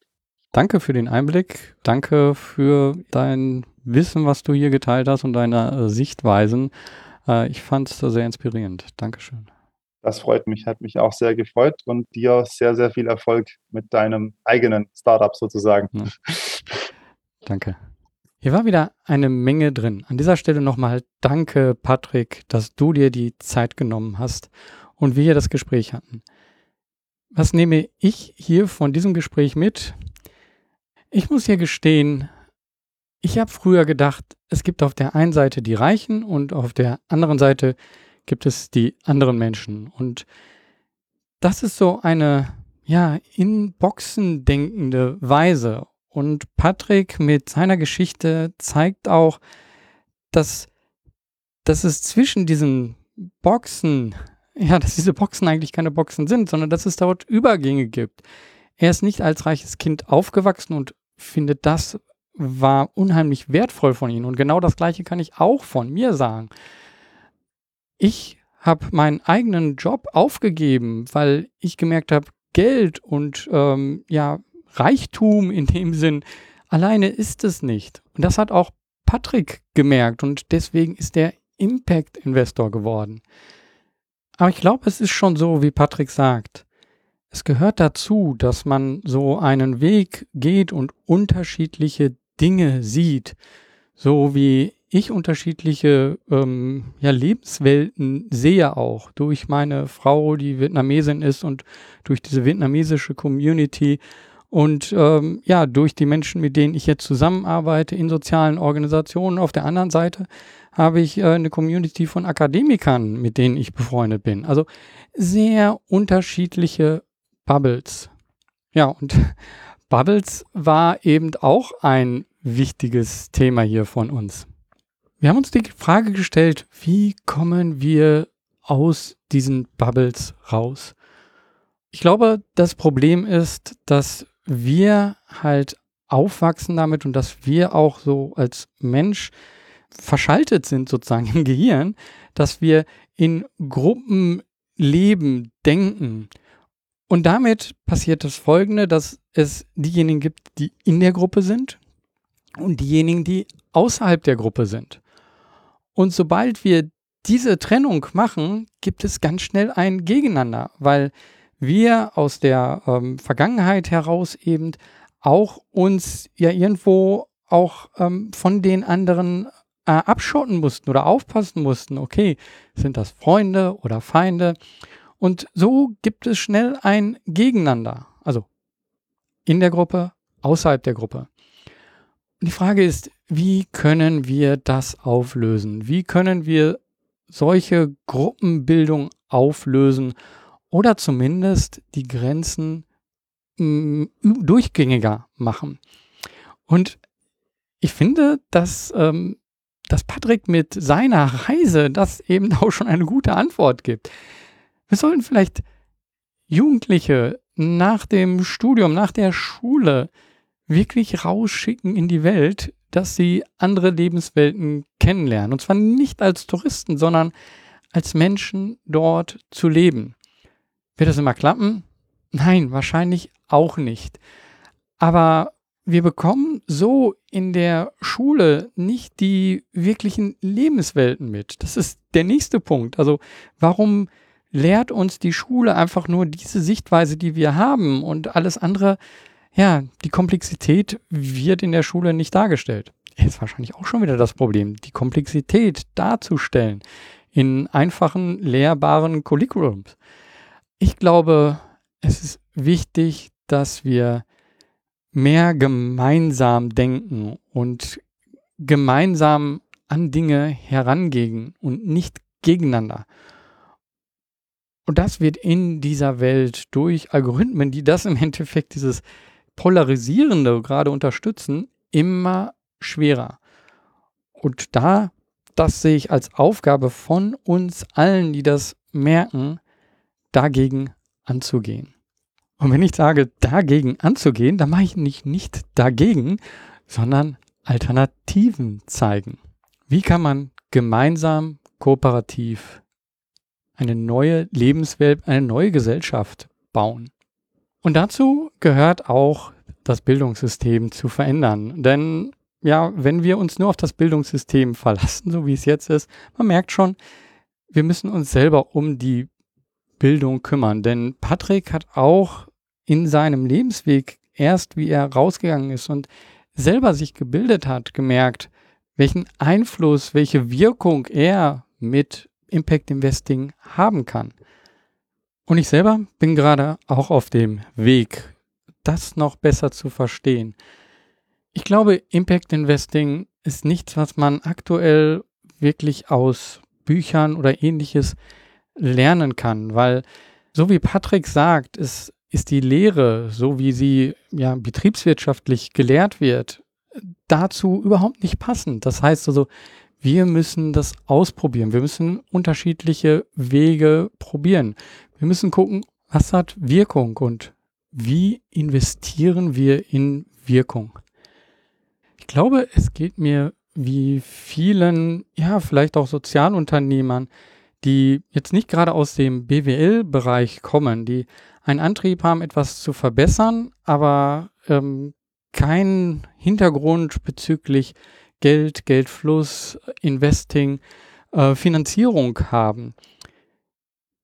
Danke für den Einblick. Danke für dein Wissen, was du hier geteilt hast und deine äh, Sichtweisen. Äh, ich fand es sehr inspirierend. Dankeschön. Das freut mich, hat mich auch sehr gefreut und dir sehr, sehr viel Erfolg mit deinem eigenen Startup sozusagen. Ja. Danke. Hier war wieder eine Menge drin. An dieser Stelle nochmal danke, Patrick, dass du dir die Zeit genommen hast und wir hier das Gespräch hatten. Was nehme ich hier von diesem Gespräch mit? Ich muss hier gestehen, ich habe früher gedacht, es gibt auf der einen Seite die Reichen und auf der anderen Seite gibt es die anderen Menschen. Und das ist so eine, ja, in Boxen denkende Weise. Und Patrick mit seiner Geschichte zeigt auch, dass, dass es zwischen diesen Boxen, ja, dass diese Boxen eigentlich keine Boxen sind, sondern dass es dort Übergänge gibt. Er ist nicht als reiches Kind aufgewachsen und findet das war unheimlich wertvoll von ihm. Und genau das Gleiche kann ich auch von mir sagen. Ich habe meinen eigenen Job aufgegeben, weil ich gemerkt habe, Geld und ähm, ja, Reichtum in dem Sinn alleine ist es nicht. Und das hat auch Patrick gemerkt und deswegen ist er Impact-Investor geworden. Aber ich glaube, es ist schon so, wie Patrick sagt. Es gehört dazu, dass man so einen Weg geht und unterschiedliche Dinge sieht, so wie ich unterschiedliche ähm, ja, Lebenswelten sehe auch durch meine Frau, die Vietnamesin ist und durch diese vietnamesische Community und ähm, ja, durch die Menschen, mit denen ich jetzt zusammenarbeite in sozialen Organisationen. Auf der anderen Seite habe ich äh, eine Community von Akademikern, mit denen ich befreundet bin. Also sehr unterschiedliche Bubbles. Ja, und Bubbles war eben auch ein wichtiges Thema hier von uns. Wir haben uns die Frage gestellt, wie kommen wir aus diesen Bubbles raus? Ich glaube, das Problem ist, dass wir halt aufwachsen damit und dass wir auch so als Mensch verschaltet sind sozusagen im Gehirn, dass wir in Gruppen leben, denken. Und damit passiert das Folgende, dass es diejenigen gibt, die in der Gruppe sind und diejenigen, die außerhalb der Gruppe sind. Und sobald wir diese Trennung machen, gibt es ganz schnell ein Gegeneinander, weil wir aus der ähm, Vergangenheit heraus eben auch uns ja irgendwo auch ähm, von den anderen äh, abschotten mussten oder aufpassen mussten, okay, sind das Freunde oder Feinde? Und so gibt es schnell ein Gegeneinander, also in der Gruppe, außerhalb der Gruppe. Und die Frage ist, wie können wir das auflösen? Wie können wir solche Gruppenbildung auflösen oder zumindest die Grenzen mh, mm, durchgängiger machen? Und ich finde, dass, ähm, dass Patrick mit seiner Reise das eben auch schon eine gute Antwort gibt. Wir sollten vielleicht Jugendliche nach dem Studium, nach der Schule wirklich rausschicken in die Welt, dass sie andere Lebenswelten kennenlernen. Und zwar nicht als Touristen, sondern als Menschen dort zu leben. Wird das immer klappen? Nein, wahrscheinlich auch nicht. Aber wir bekommen so in der Schule nicht die wirklichen Lebenswelten mit. Das ist der nächste Punkt. Also warum lehrt uns die Schule einfach nur diese Sichtweise, die wir haben und alles andere, ja, die Komplexität wird in der Schule nicht dargestellt. Ist wahrscheinlich auch schon wieder das Problem, die Komplexität darzustellen in einfachen, lehrbaren Curriculums. Ich glaube, es ist wichtig, dass wir mehr gemeinsam denken und gemeinsam an Dinge herangehen und nicht gegeneinander. Und das wird in dieser Welt durch Algorithmen, die das im Endeffekt dieses Polarisierende gerade unterstützen, immer schwerer. Und da, das sehe ich als Aufgabe von uns allen, die das merken, dagegen anzugehen. Und wenn ich sage, dagegen anzugehen, dann mache ich nicht, nicht dagegen, sondern Alternativen zeigen. Wie kann man gemeinsam, kooperativ eine neue Lebenswelt, eine neue Gesellschaft bauen. Und dazu gehört auch das Bildungssystem zu verändern. Denn ja, wenn wir uns nur auf das Bildungssystem verlassen, so wie es jetzt ist, man merkt schon, wir müssen uns selber um die Bildung kümmern. Denn Patrick hat auch in seinem Lebensweg erst, wie er rausgegangen ist und selber sich gebildet hat, gemerkt, welchen Einfluss, welche Wirkung er mit Impact Investing haben kann. Und ich selber bin gerade auch auf dem Weg, das noch besser zu verstehen. Ich glaube, Impact Investing ist nichts, was man aktuell wirklich aus Büchern oder ähnliches lernen kann, weil so wie Patrick sagt, ist, ist die Lehre, so wie sie ja betriebswirtschaftlich gelehrt wird, dazu überhaupt nicht passend. Das heißt also, wir müssen das ausprobieren. Wir müssen unterschiedliche Wege probieren. Wir müssen gucken, was hat Wirkung und wie investieren wir in Wirkung. Ich glaube, es geht mir wie vielen, ja, vielleicht auch Sozialunternehmern, die jetzt nicht gerade aus dem BWL-Bereich kommen, die einen Antrieb haben, etwas zu verbessern, aber ähm, keinen Hintergrund bezüglich Geld, Geldfluss, Investing, äh, Finanzierung haben.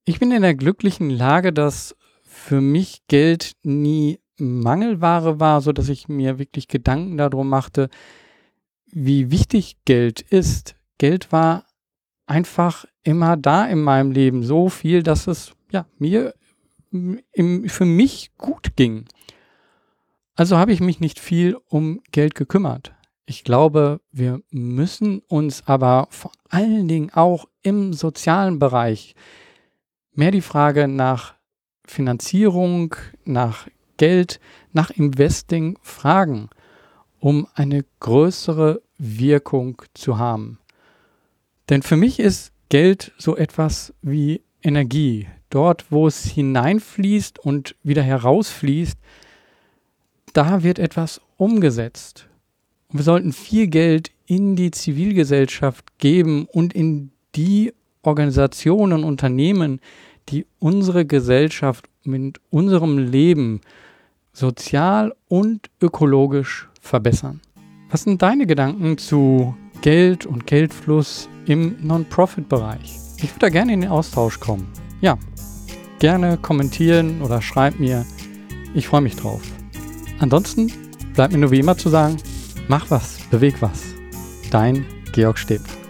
Ich bin in der glücklichen Lage, dass für mich Geld nie Mangelware war, so dass ich mir wirklich Gedanken darum machte, wie wichtig Geld ist. Geld war einfach immer da in meinem Leben, so viel, dass es ja mir im, für mich gut ging. Also habe ich mich nicht viel um Geld gekümmert. Ich glaube, wir müssen uns aber vor allen Dingen auch im sozialen Bereich mehr die Frage nach Finanzierung, nach Geld, nach Investing fragen, um eine größere Wirkung zu haben. Denn für mich ist Geld so etwas wie Energie. Dort, wo es hineinfließt und wieder herausfließt, da wird etwas umgesetzt. Und wir sollten viel Geld in die Zivilgesellschaft geben und in die Organisationen, Unternehmen, die unsere Gesellschaft mit unserem Leben sozial und ökologisch verbessern. Was sind deine Gedanken zu Geld und Geldfluss im Non-Profit-Bereich? Ich würde da gerne in den Austausch kommen. Ja, gerne kommentieren oder schreib mir. Ich freue mich drauf. Ansonsten bleibt mir nur wie immer zu sagen, mach was, beweg was. Dein Georg Stäbler.